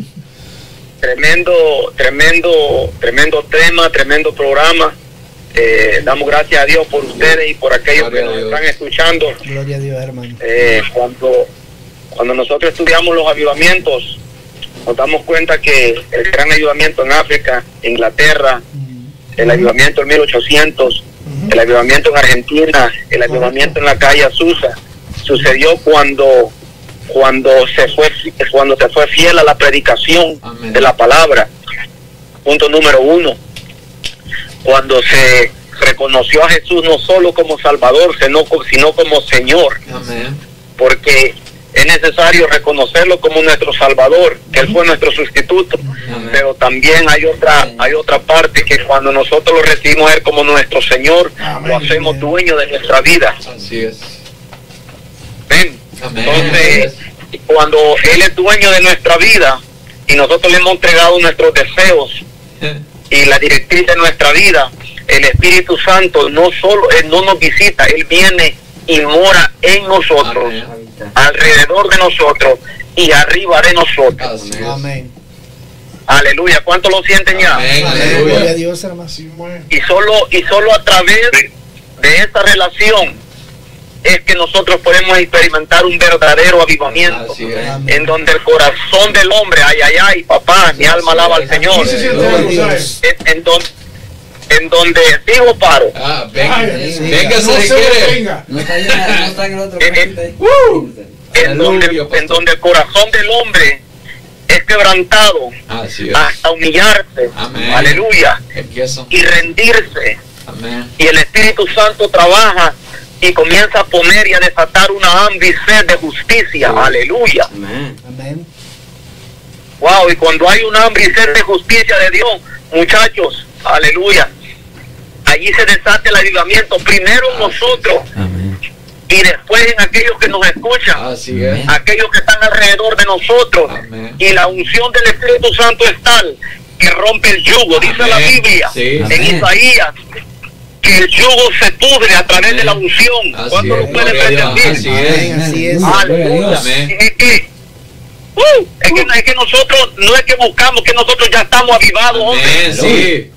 Tremendo, tremendo, tremendo tema, tremendo programa. Eh, damos gracias a Dios por ustedes y por aquellos Gloria que nos están escuchando. Gloria a Dios, hermano. Eh, cuando, cuando nosotros estudiamos los avivamientos, nos damos cuenta que el gran avivamiento en África, Inglaterra, el avivamiento en 1800, el avivamiento en Argentina, el avivamiento en la calle Azusa, sucedió cuando cuando se fue cuando se fue fiel a la predicación Amén. de la palabra. Punto número uno. Cuando se reconoció a Jesús no solo como Salvador, sino como Señor, Amén. porque es necesario reconocerlo como nuestro Salvador, que Él fue nuestro sustituto. Pero también hay otra, hay otra parte que cuando nosotros lo recibimos a Él como nuestro Señor, lo hacemos dueño de nuestra vida. Así es. Ven. Entonces, cuando Él es dueño de nuestra vida y nosotros le hemos entregado nuestros deseos y la directriz de nuestra vida, el Espíritu Santo no solo Él no nos visita, Él viene y mora en nosotros, Amén. Alrededor de nosotros y arriba de nosotros. Amén. Aleluya. ¿Cuánto lo sienten ya? Amén. Aleluya. Dios. Y solo, y solo a través de esta relación es que nosotros podemos experimentar un verdadero avivamiento. En donde el corazón del hombre, ay, ay, ay, papá, mi alma alaba al Señor. En, en don- en donde, digo, paro, Ah, venga. Ay, Venga, no se se quiere. venga. No está, allá, no está en el otro en donde, en donde el corazón del hombre es quebrantado Así es. hasta humillarse, Amén. aleluya, Empiezo. y rendirse. Amén. y el Espíritu Santo trabaja y comienza a poner y a desatar una hambre y sed de justicia. Sí. Aleluya. Amén. Amén. Wow, y cuando hay un hambre y sed de justicia de Dios, muchachos, aleluya. Allí se desata el avivamiento, primero en nosotros Amén. y después en aquellos que nos escuchan, Así es. aquellos que están alrededor de nosotros. Amén. Y la unción del Espíritu Santo es tal que rompe el yugo, dice Amén. la Biblia Sí. en Amén. Isaías, que el yugo se pudre a través de la unción. Así ¿Cuánto es. lo puede? Así es. Así es. Aleluya. Es que, uh, es que, es que nosotros, no es que buscamos, que nosotros ya estamos avivados, hombre. Amén. Sí.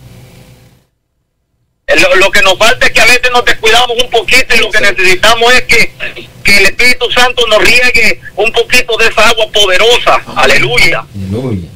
Lo, lo que nos falta es que a veces nos descuidamos un poquito y lo que necesitamos es que, que el Espíritu Santo nos riegue un poquito de esa agua poderosa. Amén. Aleluya. Aleluya.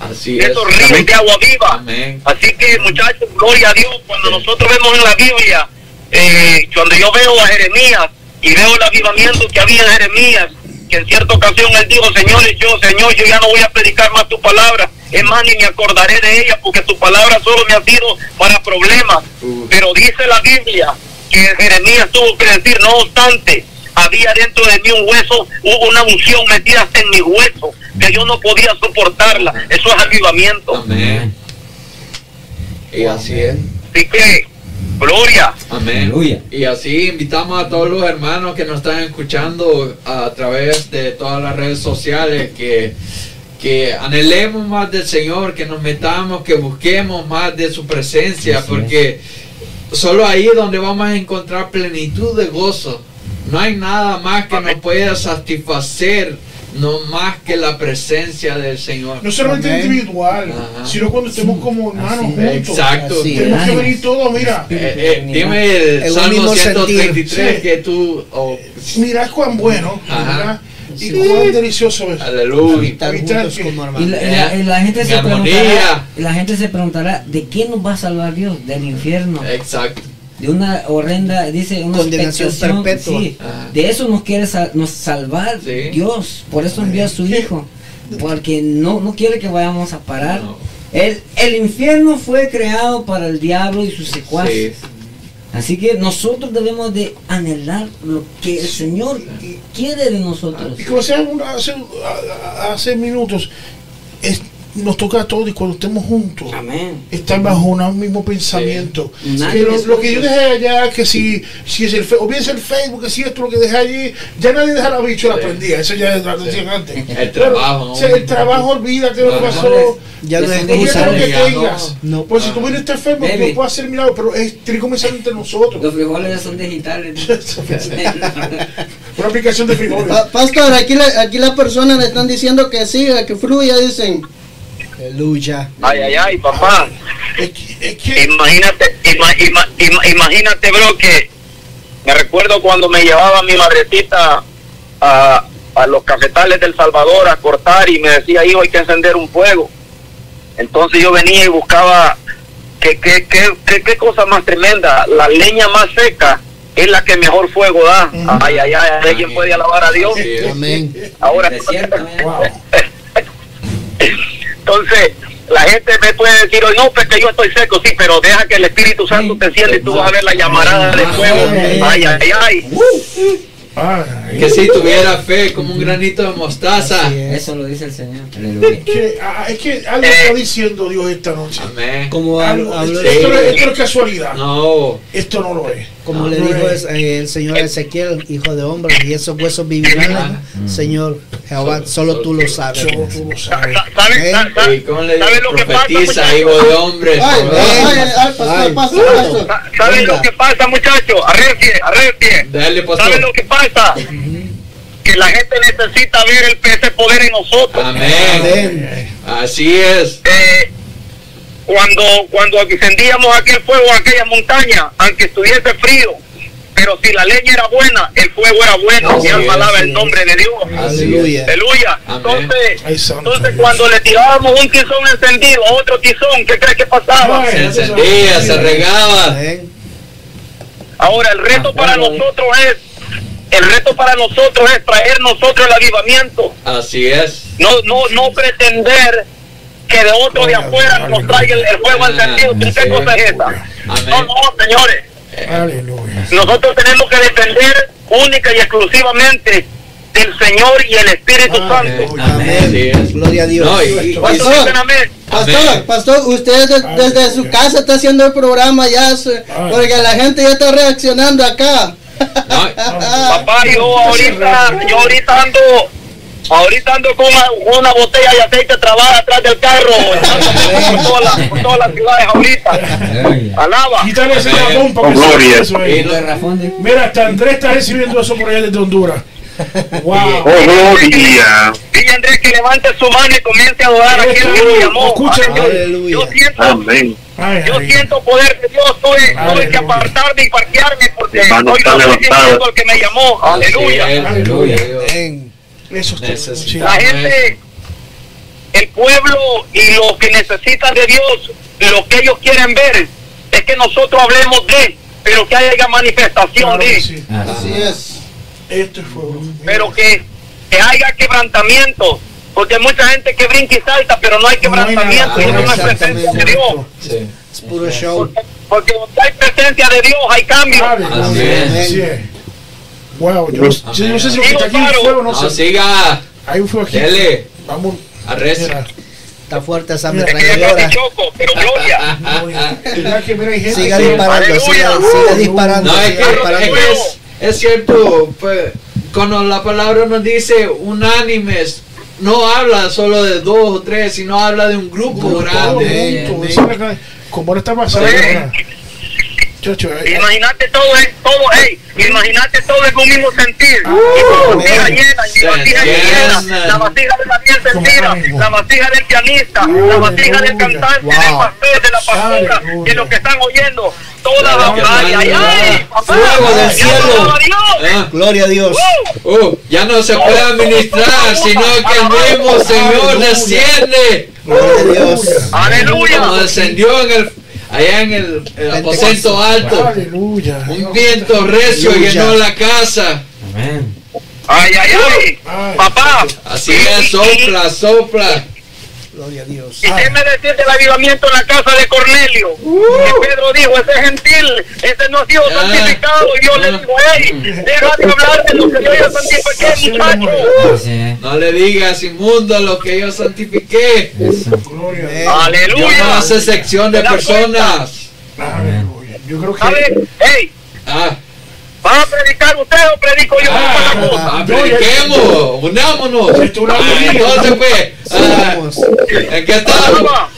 Así es. esos ríos de agua viva. Amén. Así que muchachos, gloria a Dios, cuando nosotros vemos en la Biblia, eh, cuando yo veo a Jeremías y veo el avivamiento que había en Jeremías, que en cierta ocasión él dijo, señores, yo, Señor, yo ya no voy a predicar más tu palabra, es más, ni me acordaré de ella, porque tu palabra solo me ha sido para problemas. Uh. Pero dice la Biblia que Jeremías tuvo que decir, no obstante, había dentro de mí un hueso, hubo una unción metida hasta en mi hueso, que yo no podía soportarla. Eso es avivamiento. Amén. Y así es. Así que, gloria. Amén. Aleluya. Y así invitamos a todos los hermanos que nos están escuchando a través de todas las redes sociales que, que anhelemos más del Señor, que nos metamos, que busquemos más de su presencia, Así porque solo ahí es donde vamos a encontrar plenitud de gozo. No hay nada más que nos pueda satisfacer, no más que la presencia del Señor. No solamente Amén. individual, Ajá. sino cuando estemos como hermanos Así juntos. Exacto. Así Tenemos que venir todos, mira. Eh, eh, dime el un Salmo mismo 133 sentir. que tú... oh, Mirad cuán bueno, Ajá. ¿verdad? Y cuán delicioso es. aleluya. Y la, la- gente se armonía. preguntará, la gente se preguntará, ¿de qué nos va a salvar Dios? Del infierno, Exacto. de una horrenda, dice una Condenación perpetua. sí. De eso nos quiere nos salvar Sí. Dios, por eso envió a su hijo, porque no, no quiere que vayamos a parar. No. El, el infierno fue creado para el diablo y sus secuaces. Sí. Así que nosotros debemos de anhelar lo que el Señor quiere de nosotros. Y como decía un- hace, hace minutos, es- nos toca a todos y cuando estemos juntos, Amén. estar bajo un mismo pensamiento. Sí. Que lo, lo que yo dejé allá, que si, si es el Facebook, o bien es el Facebook, que si esto lo que dejé allí, ya nadie deja la bicho la Sí. prendía, eso ya lo decían antes. El Pero, trabajo, ¿no? o sea, el trabajo, olvídate lo que pasó. Ya no es lo que no. tengas. No. Pues si tú vienes a este Facebook, Baby. no puedo hacer milagro, pero es, tiene que comenzar entre nosotros. Los frijoles ya son digitales. Una aplicación de frijoles. Pa- Pastor, aquí, la- aquí las personas le están diciendo que siga, que fluya, dicen. Aleluya. Ay, ay, ay, papá. Es que, es que Imagínate, ima- ima- ima- imagínate, bro, que me recuerdo cuando me llevaba mi madrecita a, a los cafetales del Salvador a cortar y me decía, hijo, hay que encender un fuego. Entonces yo venía y buscaba qué, qué, qué, qué, qué cosa más tremenda, la leña más seca es la que mejor fuego da. Ay, ay, ay, alguien puede alabar a Dios. Amén. Ahora, Desierto, amén. Wow. Entonces, la gente me puede decir, hoy no, pues que yo estoy seco, sí, pero deja que el Espíritu Santo te encienda y tú vas a ver la llamarada de fuego. Ay, ay, ay. Ay, Que si tuviera fe como un granito de mostaza. Es. Eso lo dice el Señor. Que, ah, es que algo está diciendo Dios esta noche. Amén. Como Algo- hablo- esto, esto no es- esto no es casualidad. No. Esto no lo es. como le No dijo es. eh, el Señor a Ezequiel, hijo de hombre, y esos huesos vivirán. Señor Jehová, solo tú lo sabes. Solo tú lo Sa- sabes. sa- ¿Sabes Eh, sa- ¿Y cómo le ¿Sabes lo que pasa, muchacho? hijo de hombre? Eh, ¿Sabes lo que pasa, muchachos? Arrepie, arrepie. ¿Sabes lo que pasa? Que la gente necesita ver el, ese poder en nosotros. Amén. Amén. Así es. Eh, cuando, cuando encendíamos aquel fuego en aquella montaña, aunque estuviese frío, pero si la leña era buena, el fuego era bueno. Así y sí. el nombre de Dios. Aleluya. Aleluya. Amén. Entonces, entonces cuando le tirábamos un tizón encendido a otro tizón, ¿qué crees que pasaba? Se encendía, se regaba. Ahora el reto para nosotros es, el reto para nosotros es traer nosotros el avivamiento. Así es. No, no, no pretender que de otro de afuera nos traiga el, el fuego encendido. ¿Qué cosa es esa? Amén. No, no, señores. Aleluya. Nosotros tenemos que depender única y exclusivamente del Señor y el Espíritu Amén. Santo. Amén. Gloria a Dios. No, y- y- ¿Cuántos Pastor. Pastor, pastor, usted de- desde su casa está haciendo el programa ya, porque la gente ya está reaccionando acá. Papá, yo ahorita, yo ahorita ando, ahorita ando con una, botella de aceite trabada atrás del carro, por todas las, por todas las ciudades ahorita. Alaba. Quítale ese eso Mira, hasta Andrés está recibiendo eso por allá desde Honduras. Wow. Oh, gloria. Dile a Andrés que levante su mano y comience a adorar a quien lo llamó. Yo siento, Amén. Ay, yo siento poder de Dios, tuve, tuve que apartarme y parquearme porque hoy no sirviendo al que me llamó. Aleluya. Es. Aleluya. Eso sí. La gente, el pueblo y los que necesitan de Dios, lo que ellos quieren ver es que nosotros hablemos de, pero que haya manifestación Claro que de, sí. Así es. Esto es fuego. pero que, que haya quebrantamiento, porque hay mucha gente que brinca y salta, pero no hay No hay quebrantamiento, nada. no es Exactamente. presencia de Dios. Sí. Es puro show. Porque, porque donde hay presencia de Dios hay cambio. Así es. Wow, yo, yo no sé si está aquí es fuego, no No, sé. siga. Hay un fuego aquí. Dele. Vamos. Mira, Está fuerte esa Es es ametralladora. choco, pero gloria. Mira que mira, hay gente Siga que- disparando, siga, siga disparando. No, es que, es, disparando. que es, cierto, pues, cuando la palabra nos dice unánimes, no habla solo de dos o tres, sino habla de un grupo Todo grande. lo Como ahora está pasando. Chacho, eh, Imagínate todo, es- todo, hey, imagínate todo en un mismo sentir. Ah, y tu vasija llena, y mi Se vasija llena. llena, la vasija de sentida, ánimo. la vasija del pianista, la vasija del cantante, Wow. del pastor, de la pastora, de los que están oyendo. Toda la ay, ay, ay, papá, Fuego del cielo. Ah, Gloria a Dios. uh, ya no se puede administrar, sino que el mismo Señor desciende. Gloria a Dios. Aleluya. Como descendió en el, allá en el, el aposento alto. Aleluya. Un viento recio Aleluya. llenó la casa. Amén. Ay, ay, ay, Ay. papá. Así es, sopla, sopla. Gloria a Dios. ¿Y qué me decís del avivamiento en la casa de Cornelio? Que Pedro dijo, ese gentil, ese no ha sido Ah. santificado. Y Dios le dijo, hey, deja de hablar de lo que yo ya santifiqué, muchacho. Así es. No le digas inmundo lo que yo santifiqué. Eso. Gloria. Amén. Yo no Aleluya. hace sección de ¿Te das personas. Aleluya. Yo creo que. ¿Sabe? Hey, Ah, ¿va a predicar usted o predico yo? Ah, a ah, prediquemos, unámonos. Ah, entonces pues, Somos. ¿en qué estamos? Alaba.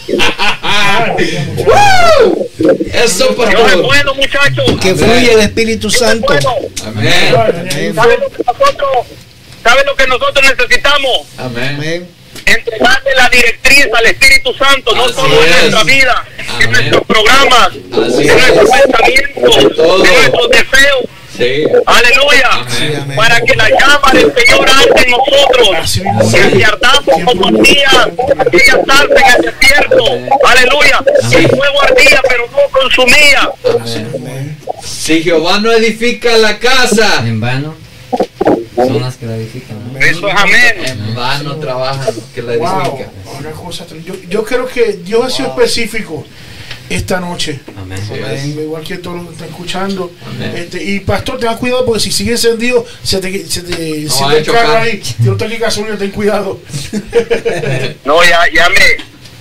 ¡Woo! Eso Dios es pastor. bueno, muchachos. Que fluye el Espíritu Dios es Santo. Amén. ¿Sabe lo que nosotros, sabe lo que nosotros necesitamos? Amén. Amén. entregarle la directriz al Espíritu Santo, no Así solo en es. nuestra vida, Amén. en nuestros programas, Así en es. nuestros pensamientos, en nuestros deseos. Sí. Aleluya. Para que la llama del Señor arde en nosotros. Que si ardamos como aquella, aquella salsa en el desierto. Aleluya. Que el fuego ardía, pero no consumía. Amén. Si Jehová no edifica la casa, En vano son las que la edifican. ¿no? Eso es amén. en vano trabajan los que la Wow, edifican. tre- yo, yo creo que Dios ha sido específico esta noche. Amén. Amén, Igual que todos los que están escuchando. Amén. Este, y pastor, ten cuidado porque si sigue encendido, se te, se te el carro chocar. ahí. Yo estoy aquí gasolina, ten cuidado. No, ya, ya me,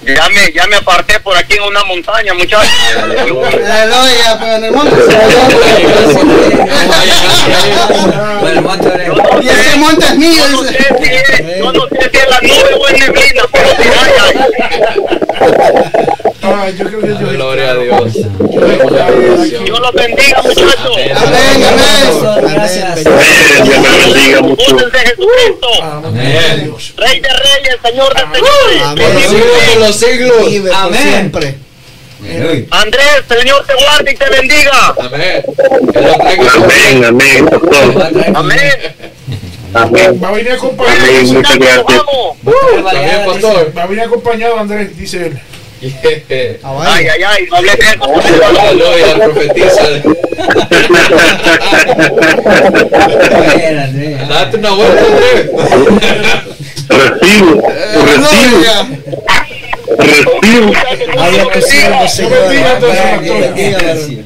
ya me, ya me aparté por aquí en una montaña, muchachos. Aleluya, pues en el monte. Y ese monte es mío. Yo no sé si es, yo no sé si es la nube o es neblina, pero si hay, hay. Ah, yo creo que Dios Gloria a Dios. Dios los bendiga, muchachos. Amén, amén. Gracias. Amén. Dios me bendiga mucho. De Jesucristo. Amén. Rey de reyes, Señor de señores. Amén. Los siglos por Amén. siempre. Andrés, Señor te guarde y te bendiga. Amén. Amén, amén. Amén. Amén. Va a venir Amén, acompañado. muchas gracias. Vamos. También, pastor. Va a venir acompañado Andrés, dice él. Yeah. Ay, ay, ay, no hables de eso. Aleluya, profetiza. Date una vuelta, Andrés. Recibo, recibo, recibo. Vaya tu siervo, Señor. Gracias.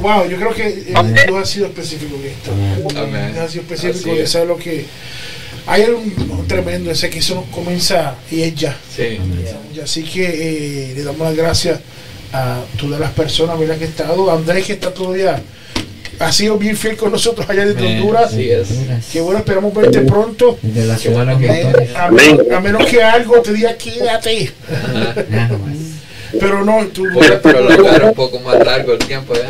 Wow, yo creo que eh, Dios ha sido específico en esto. Dios ha sido específico es. saber lo que. Hay algo tremendo, ese que eso comienza y es ya. Sí. Y así que eh, le damos las gracias a todas las personas ¿verdad? que ha estado. Andrés, que está todavía, ha sido bien fiel con nosotros allá de Amén. Honduras. Así es. Que bueno, esperamos verte pronto. De la bueno que. A menos, a menos que algo te diga quédate. Nada más. Pero no, tú Puedes prolongar un poco más largo el tiempo. ¿ya?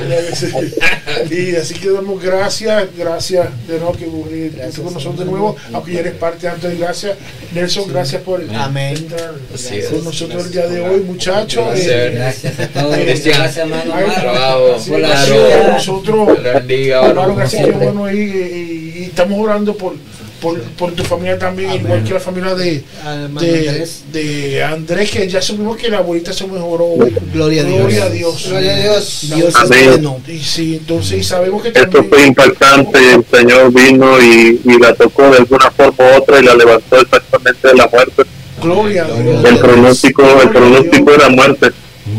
Y así que damos gracias, gracias de nuevo que estás con nosotros de nuevo, aunque ya eres parte antes de gracias. Nelson, gracias por Amén. entrar Así es. con nosotros el día de hoy, muchachos. Gracias. Eh, Gracias a todos. Cristian. Gracias, hermano. Claro. nosotros, bendiga. gracias que siempre. bueno y, y- y estamos orando por, por, por tu familia también, Amén. igual que la familia de, de, Andrés. de Andrés, que ya supimos que la abuelita se mejoró. Gloria a Dios. Gloria a Dios. Gloria a Dios. Dios es Amén. bueno. Y sí, entonces y sabemos que Esto también... fue impactante. El Señor vino y, y la tocó de alguna forma u otra y la levantó exactamente de la muerte. Gloria a Dios. El pronóstico, el pronóstico era muerte,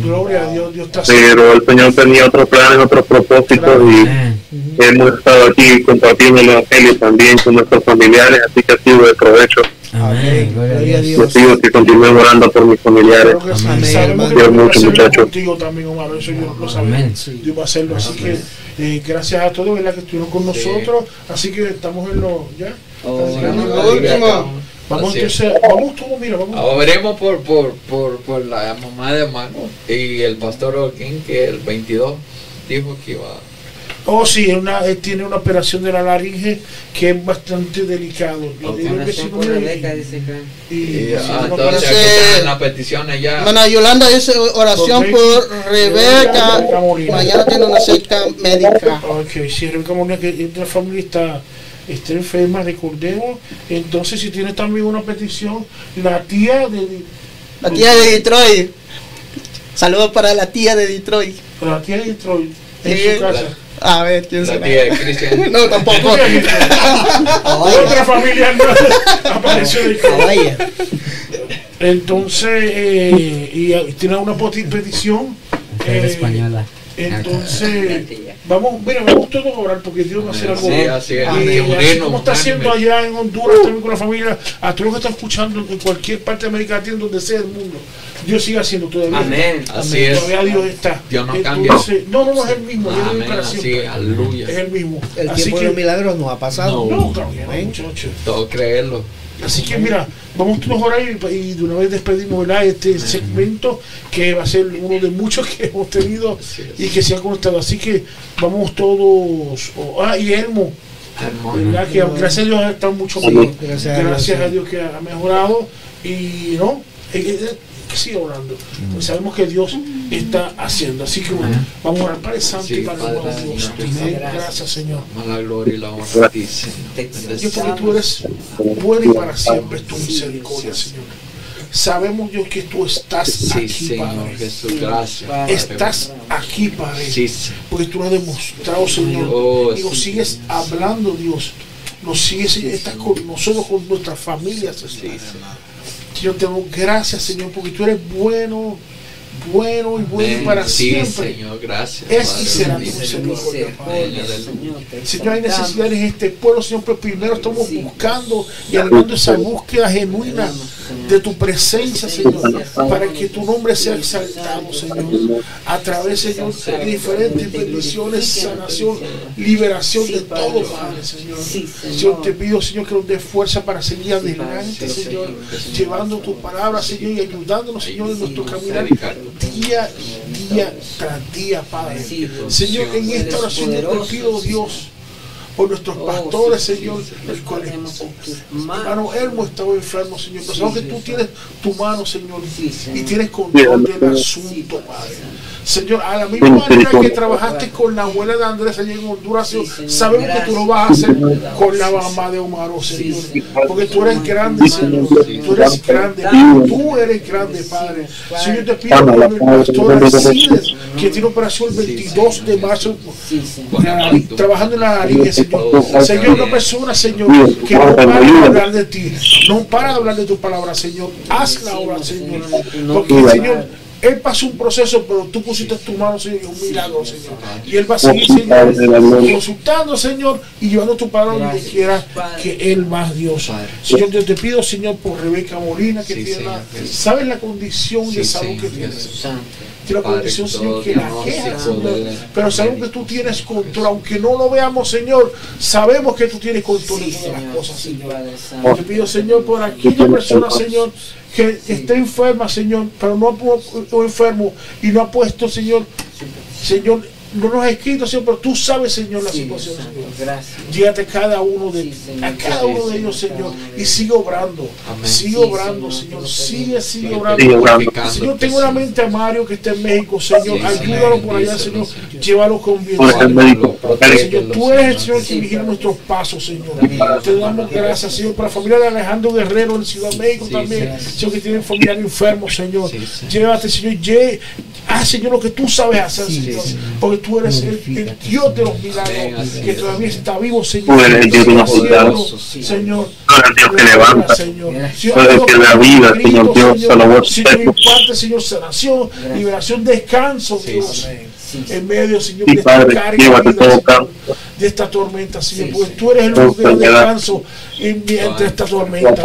Gloria a Dios, Dios está pero el Señor tenía otros planes, otros propósitos y Amén. Hemos estado aquí compartiendo el Evangelio también con nuestros familiares, así que ha sido de provecho. Amén. Gloria a Gloria a Dios. Les pido que continúen orando por mis familiares. Amén, Dios a mucho, hacerlo muchacho. contigo también, Omar, eso yo lo. Amén. Dios va a hacerlo, así que eh, gracias a todos ¿verdad? que estuvieron con nosotros, así que estamos en lo ya. Oh, que amén. vamos- entonces, vamos todos, mira, vamos. Por, por, por, por la mamá de hermano y el pastor Olquín que el 22 dijo que iba Oh, sí, es una, él tiene una operación de la laringe que es bastante delicado. Yo digo que sí, Rebeca, y- y, y- ah, sí, entonces peticiones ya Hermana Yolanda dice oración por Rebeca. Mañana tiene una cerca médica. Ok, si Rebeca Molina, que la familia está, está enferma, recordemos. Entonces, si tiene también una petición, la tía de La tía de Detroit. Saludos para la tía de Detroit. la tía de Detroit en Sí. su casa. A ver, ¿quién la será? tía de Cristian No, tampoco. Otra familia no, apareció de Ah, vaya. Entonces, eh, y, y tiene una petición. Mujer eh, española. Entonces, vamos, mira, vamos todos a orar porque Dios va a hacer algo. Sí, así es. Y así como está haciendo allá en Honduras también con la familia, a todos los que están escuchando en cualquier parte de América Latina, donde sea el mundo, Dios sigue haciendo todavía. Amén. Así es. Todavía Dios está. Dios no Entonces, No, no, no es el mismo, Dios Amén, vive para así siempre. es, aleluya. Es el mismo. El Así tiempo de los que, milagros no ha pasado. no, claro que no, muchachos. todo creerlo Así que mira, vamos todos a orar y, y de una vez despedimos ¿verdad? este segmento que va a ser uno de muchos que hemos tenido y que se han conectado. Así que vamos todos. oh, ah, y Elmo, ¿verdad? que gracias a Dios ha estado mucho Sí. mejor. Gracias a Gracias, Dios, a Dios que ha mejorado y no, que sigue orando. Sabemos que Dios está haciendo. Así que bueno, vamos a orar. Padre Santo Sí, y Padre, amado Dios. Gracias, Señor. La gloria y la honra a ti Señor. Dios, porque tú eres bueno y para siempre es tu misericordia, Señor. sabemos Dios que tú estás Sí, aquí, Señor Padre. Jesús, gracias. Padre. Estás aquí, Padre. Sí, sí. Porque tú lo has demostrado, Señor. Oh, y nos sigues hablando, Dios. Nos sigues. Estás con nosotros, con nuestras familias, Señor. Señor, te damos gracias, Señor, porque tú eres bueno, bueno y bueno para sí, siempre. Señor, gracias. Es y será Padre. Aleluya. Señor, hay necesidades en este pueblo, Señor, pero primero estamos buscando y anhelando esa búsqueda genuina de tu presencia, Señor, para que tu nombre sea exaltado, Señor, a través, Señor, de diferentes bendiciones, sanación, liberación de todo, Padre, Señor. Señor, te pido, Señor, que nos dé fuerza para seguir adelante, Señor, llevando tu palabra, Señor, y ayudándonos, Señor, en nuestro caminar día, día tras día, Padre. Señor, en esta oración yo te pido, Dios, por nuestros pastores, Señor, el cual hermano Elmo estaba enfermo, Señor, pero sabemos que tú tienes tu mano, Señor, y tienes control del asunto, Padre. Señor, a la misma manera que trabajaste con la abuela de Andrés allá en Honduras, Señor, sabemos que tú lo vas a hacer con la mamá de Omar, Señor, porque tú eres grande, Señor, tú eres grande, tú eres grande, Padre. Señor, te pido por el pastor Alcides, que tiene operación el 22 de marzo, trabajando en la línea, Señor. Señor, una persona, Señor, que no para de hablar de ti, no para de hablar de tu palabra, Señor. Haz la obra, Señor. Porque, Señor, él pasó un proceso, pero tú pusiste tu mano, Señor, y un milagro, Señor. Y Él va a seguir, Señor, consultando, Señor, y llevando tu palabra donde quiera que Él más Dios. Señor, yo te pido, Señor, por Rebeca Molina, que Sí, tiene la, sabes la condición de salud que tiene. La Señor, que la Pero sabemos que tú tienes control, aunque no lo veamos, Señor, sabemos que tú tienes control de todas las cosas, Señor. Te pido, Señor, por aquella persona, Señor, que esté enferma, Señor, pero no o enfermo y no ha puesto, Señor, Señor, no nos ha escrito, Señor, pero tú sabes, Señor, la situación, Señor. Gracias. Cada uno de Sí, Señor. a cada uno de ellos, Señor, y sigue obrando, Amén. sigue Sí, obrando, Señor. Sigue, sigue obrando. Señor, tengo una mente a Mario que está en México, Señor, ayúdalo por allá, Señor, llévalo con bien. Señor, tú eres el Señor que vigila nuestros pasos, Señor. Te damos gracias, Señor, por la familia de Alejandro Guerrero en Ciudad México Sí, también. Señor, que tienen familiar enfermo, Señor. Llévate, Señor, haz, Señor, lo que tú sabes hacer, Señor. Porque tú eres el, el Dios de los milagros, que todavía está vivo, Señor. Tú eres el Dios de los milagros. Señor. Tú eres el Dios que levanta. Señor. Tú eres el que da vida, Señor Dios, a la voz Señor, de- imparte, Señor, sanación, liberación, descanso, Sí, Dios. Sí. En medio, Señor, Sí, de esta Padre, carga, vida, de esta tormenta, Señor, sí. tú eres el único enfermedad. descanso en, entre esta tormenta.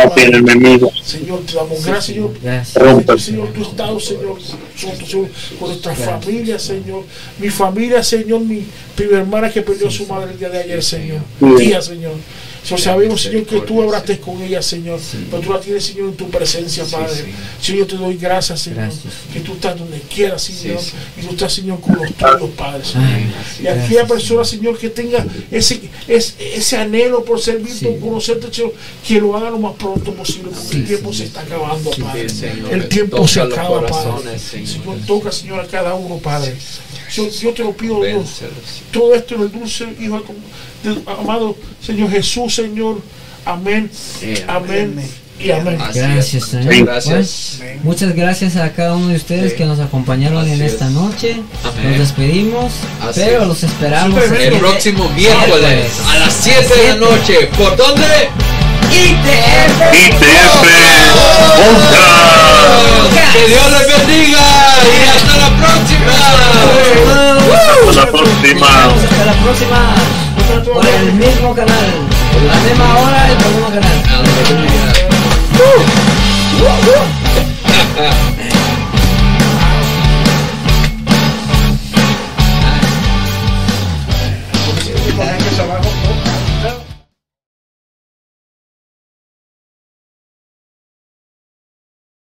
Señor, te damos gracias, Señor. Gracias. Señor, Señor, tu estado, Señor, nosotros, Señor, con nuestra familia, Señor. Mi familia, Señor, mi primera hermana que perdió a su madre el día de ayer, Señor. Sí. Día, Señor. So, sabemos, Señor, que tú hablaste con ella, Señor. Pero tú la tienes, Señor, en tu presencia, Padre. Señor, yo te doy gracias, Señor. Gracias. Que tú estás donde quieras, Señor. Sí, sí. Y tú estás, Señor, con los tuyos, Padre. Señor. Ay, Y aquella persona, Señor, que tenga ese, ese, ese anhelo por servirte, Sí. por conocerte, Señor, que lo haga lo más pronto posible, porque el tiempo se está acabando, Padre. Sí, Señor. El tiempo se acaba, Padre. Señor. Señor, toca, Señor, a cada uno, Padre. Yo, yo te lo pido, Dios. Todo esto en el dulce Hijo amado Señor Jesús, Señor. Amén. Sí, Amén. Y amén. Gracias. Señor. Muchas gracias. Pues, muchas gracias a cada uno de ustedes Sí. que nos acompañaron Así en es. esta noche. Amén. Nos despedimos, Así pero es. los esperamos Sí, El próximo miércoles a las 7 de la noche. ¿Por dónde? ITF. ITF Podcast. Que Dios les bendiga y hasta la próxima. Hasta la próxima. Hasta la próxima. Por el mismo canal. La misma hora y por el mismo canal.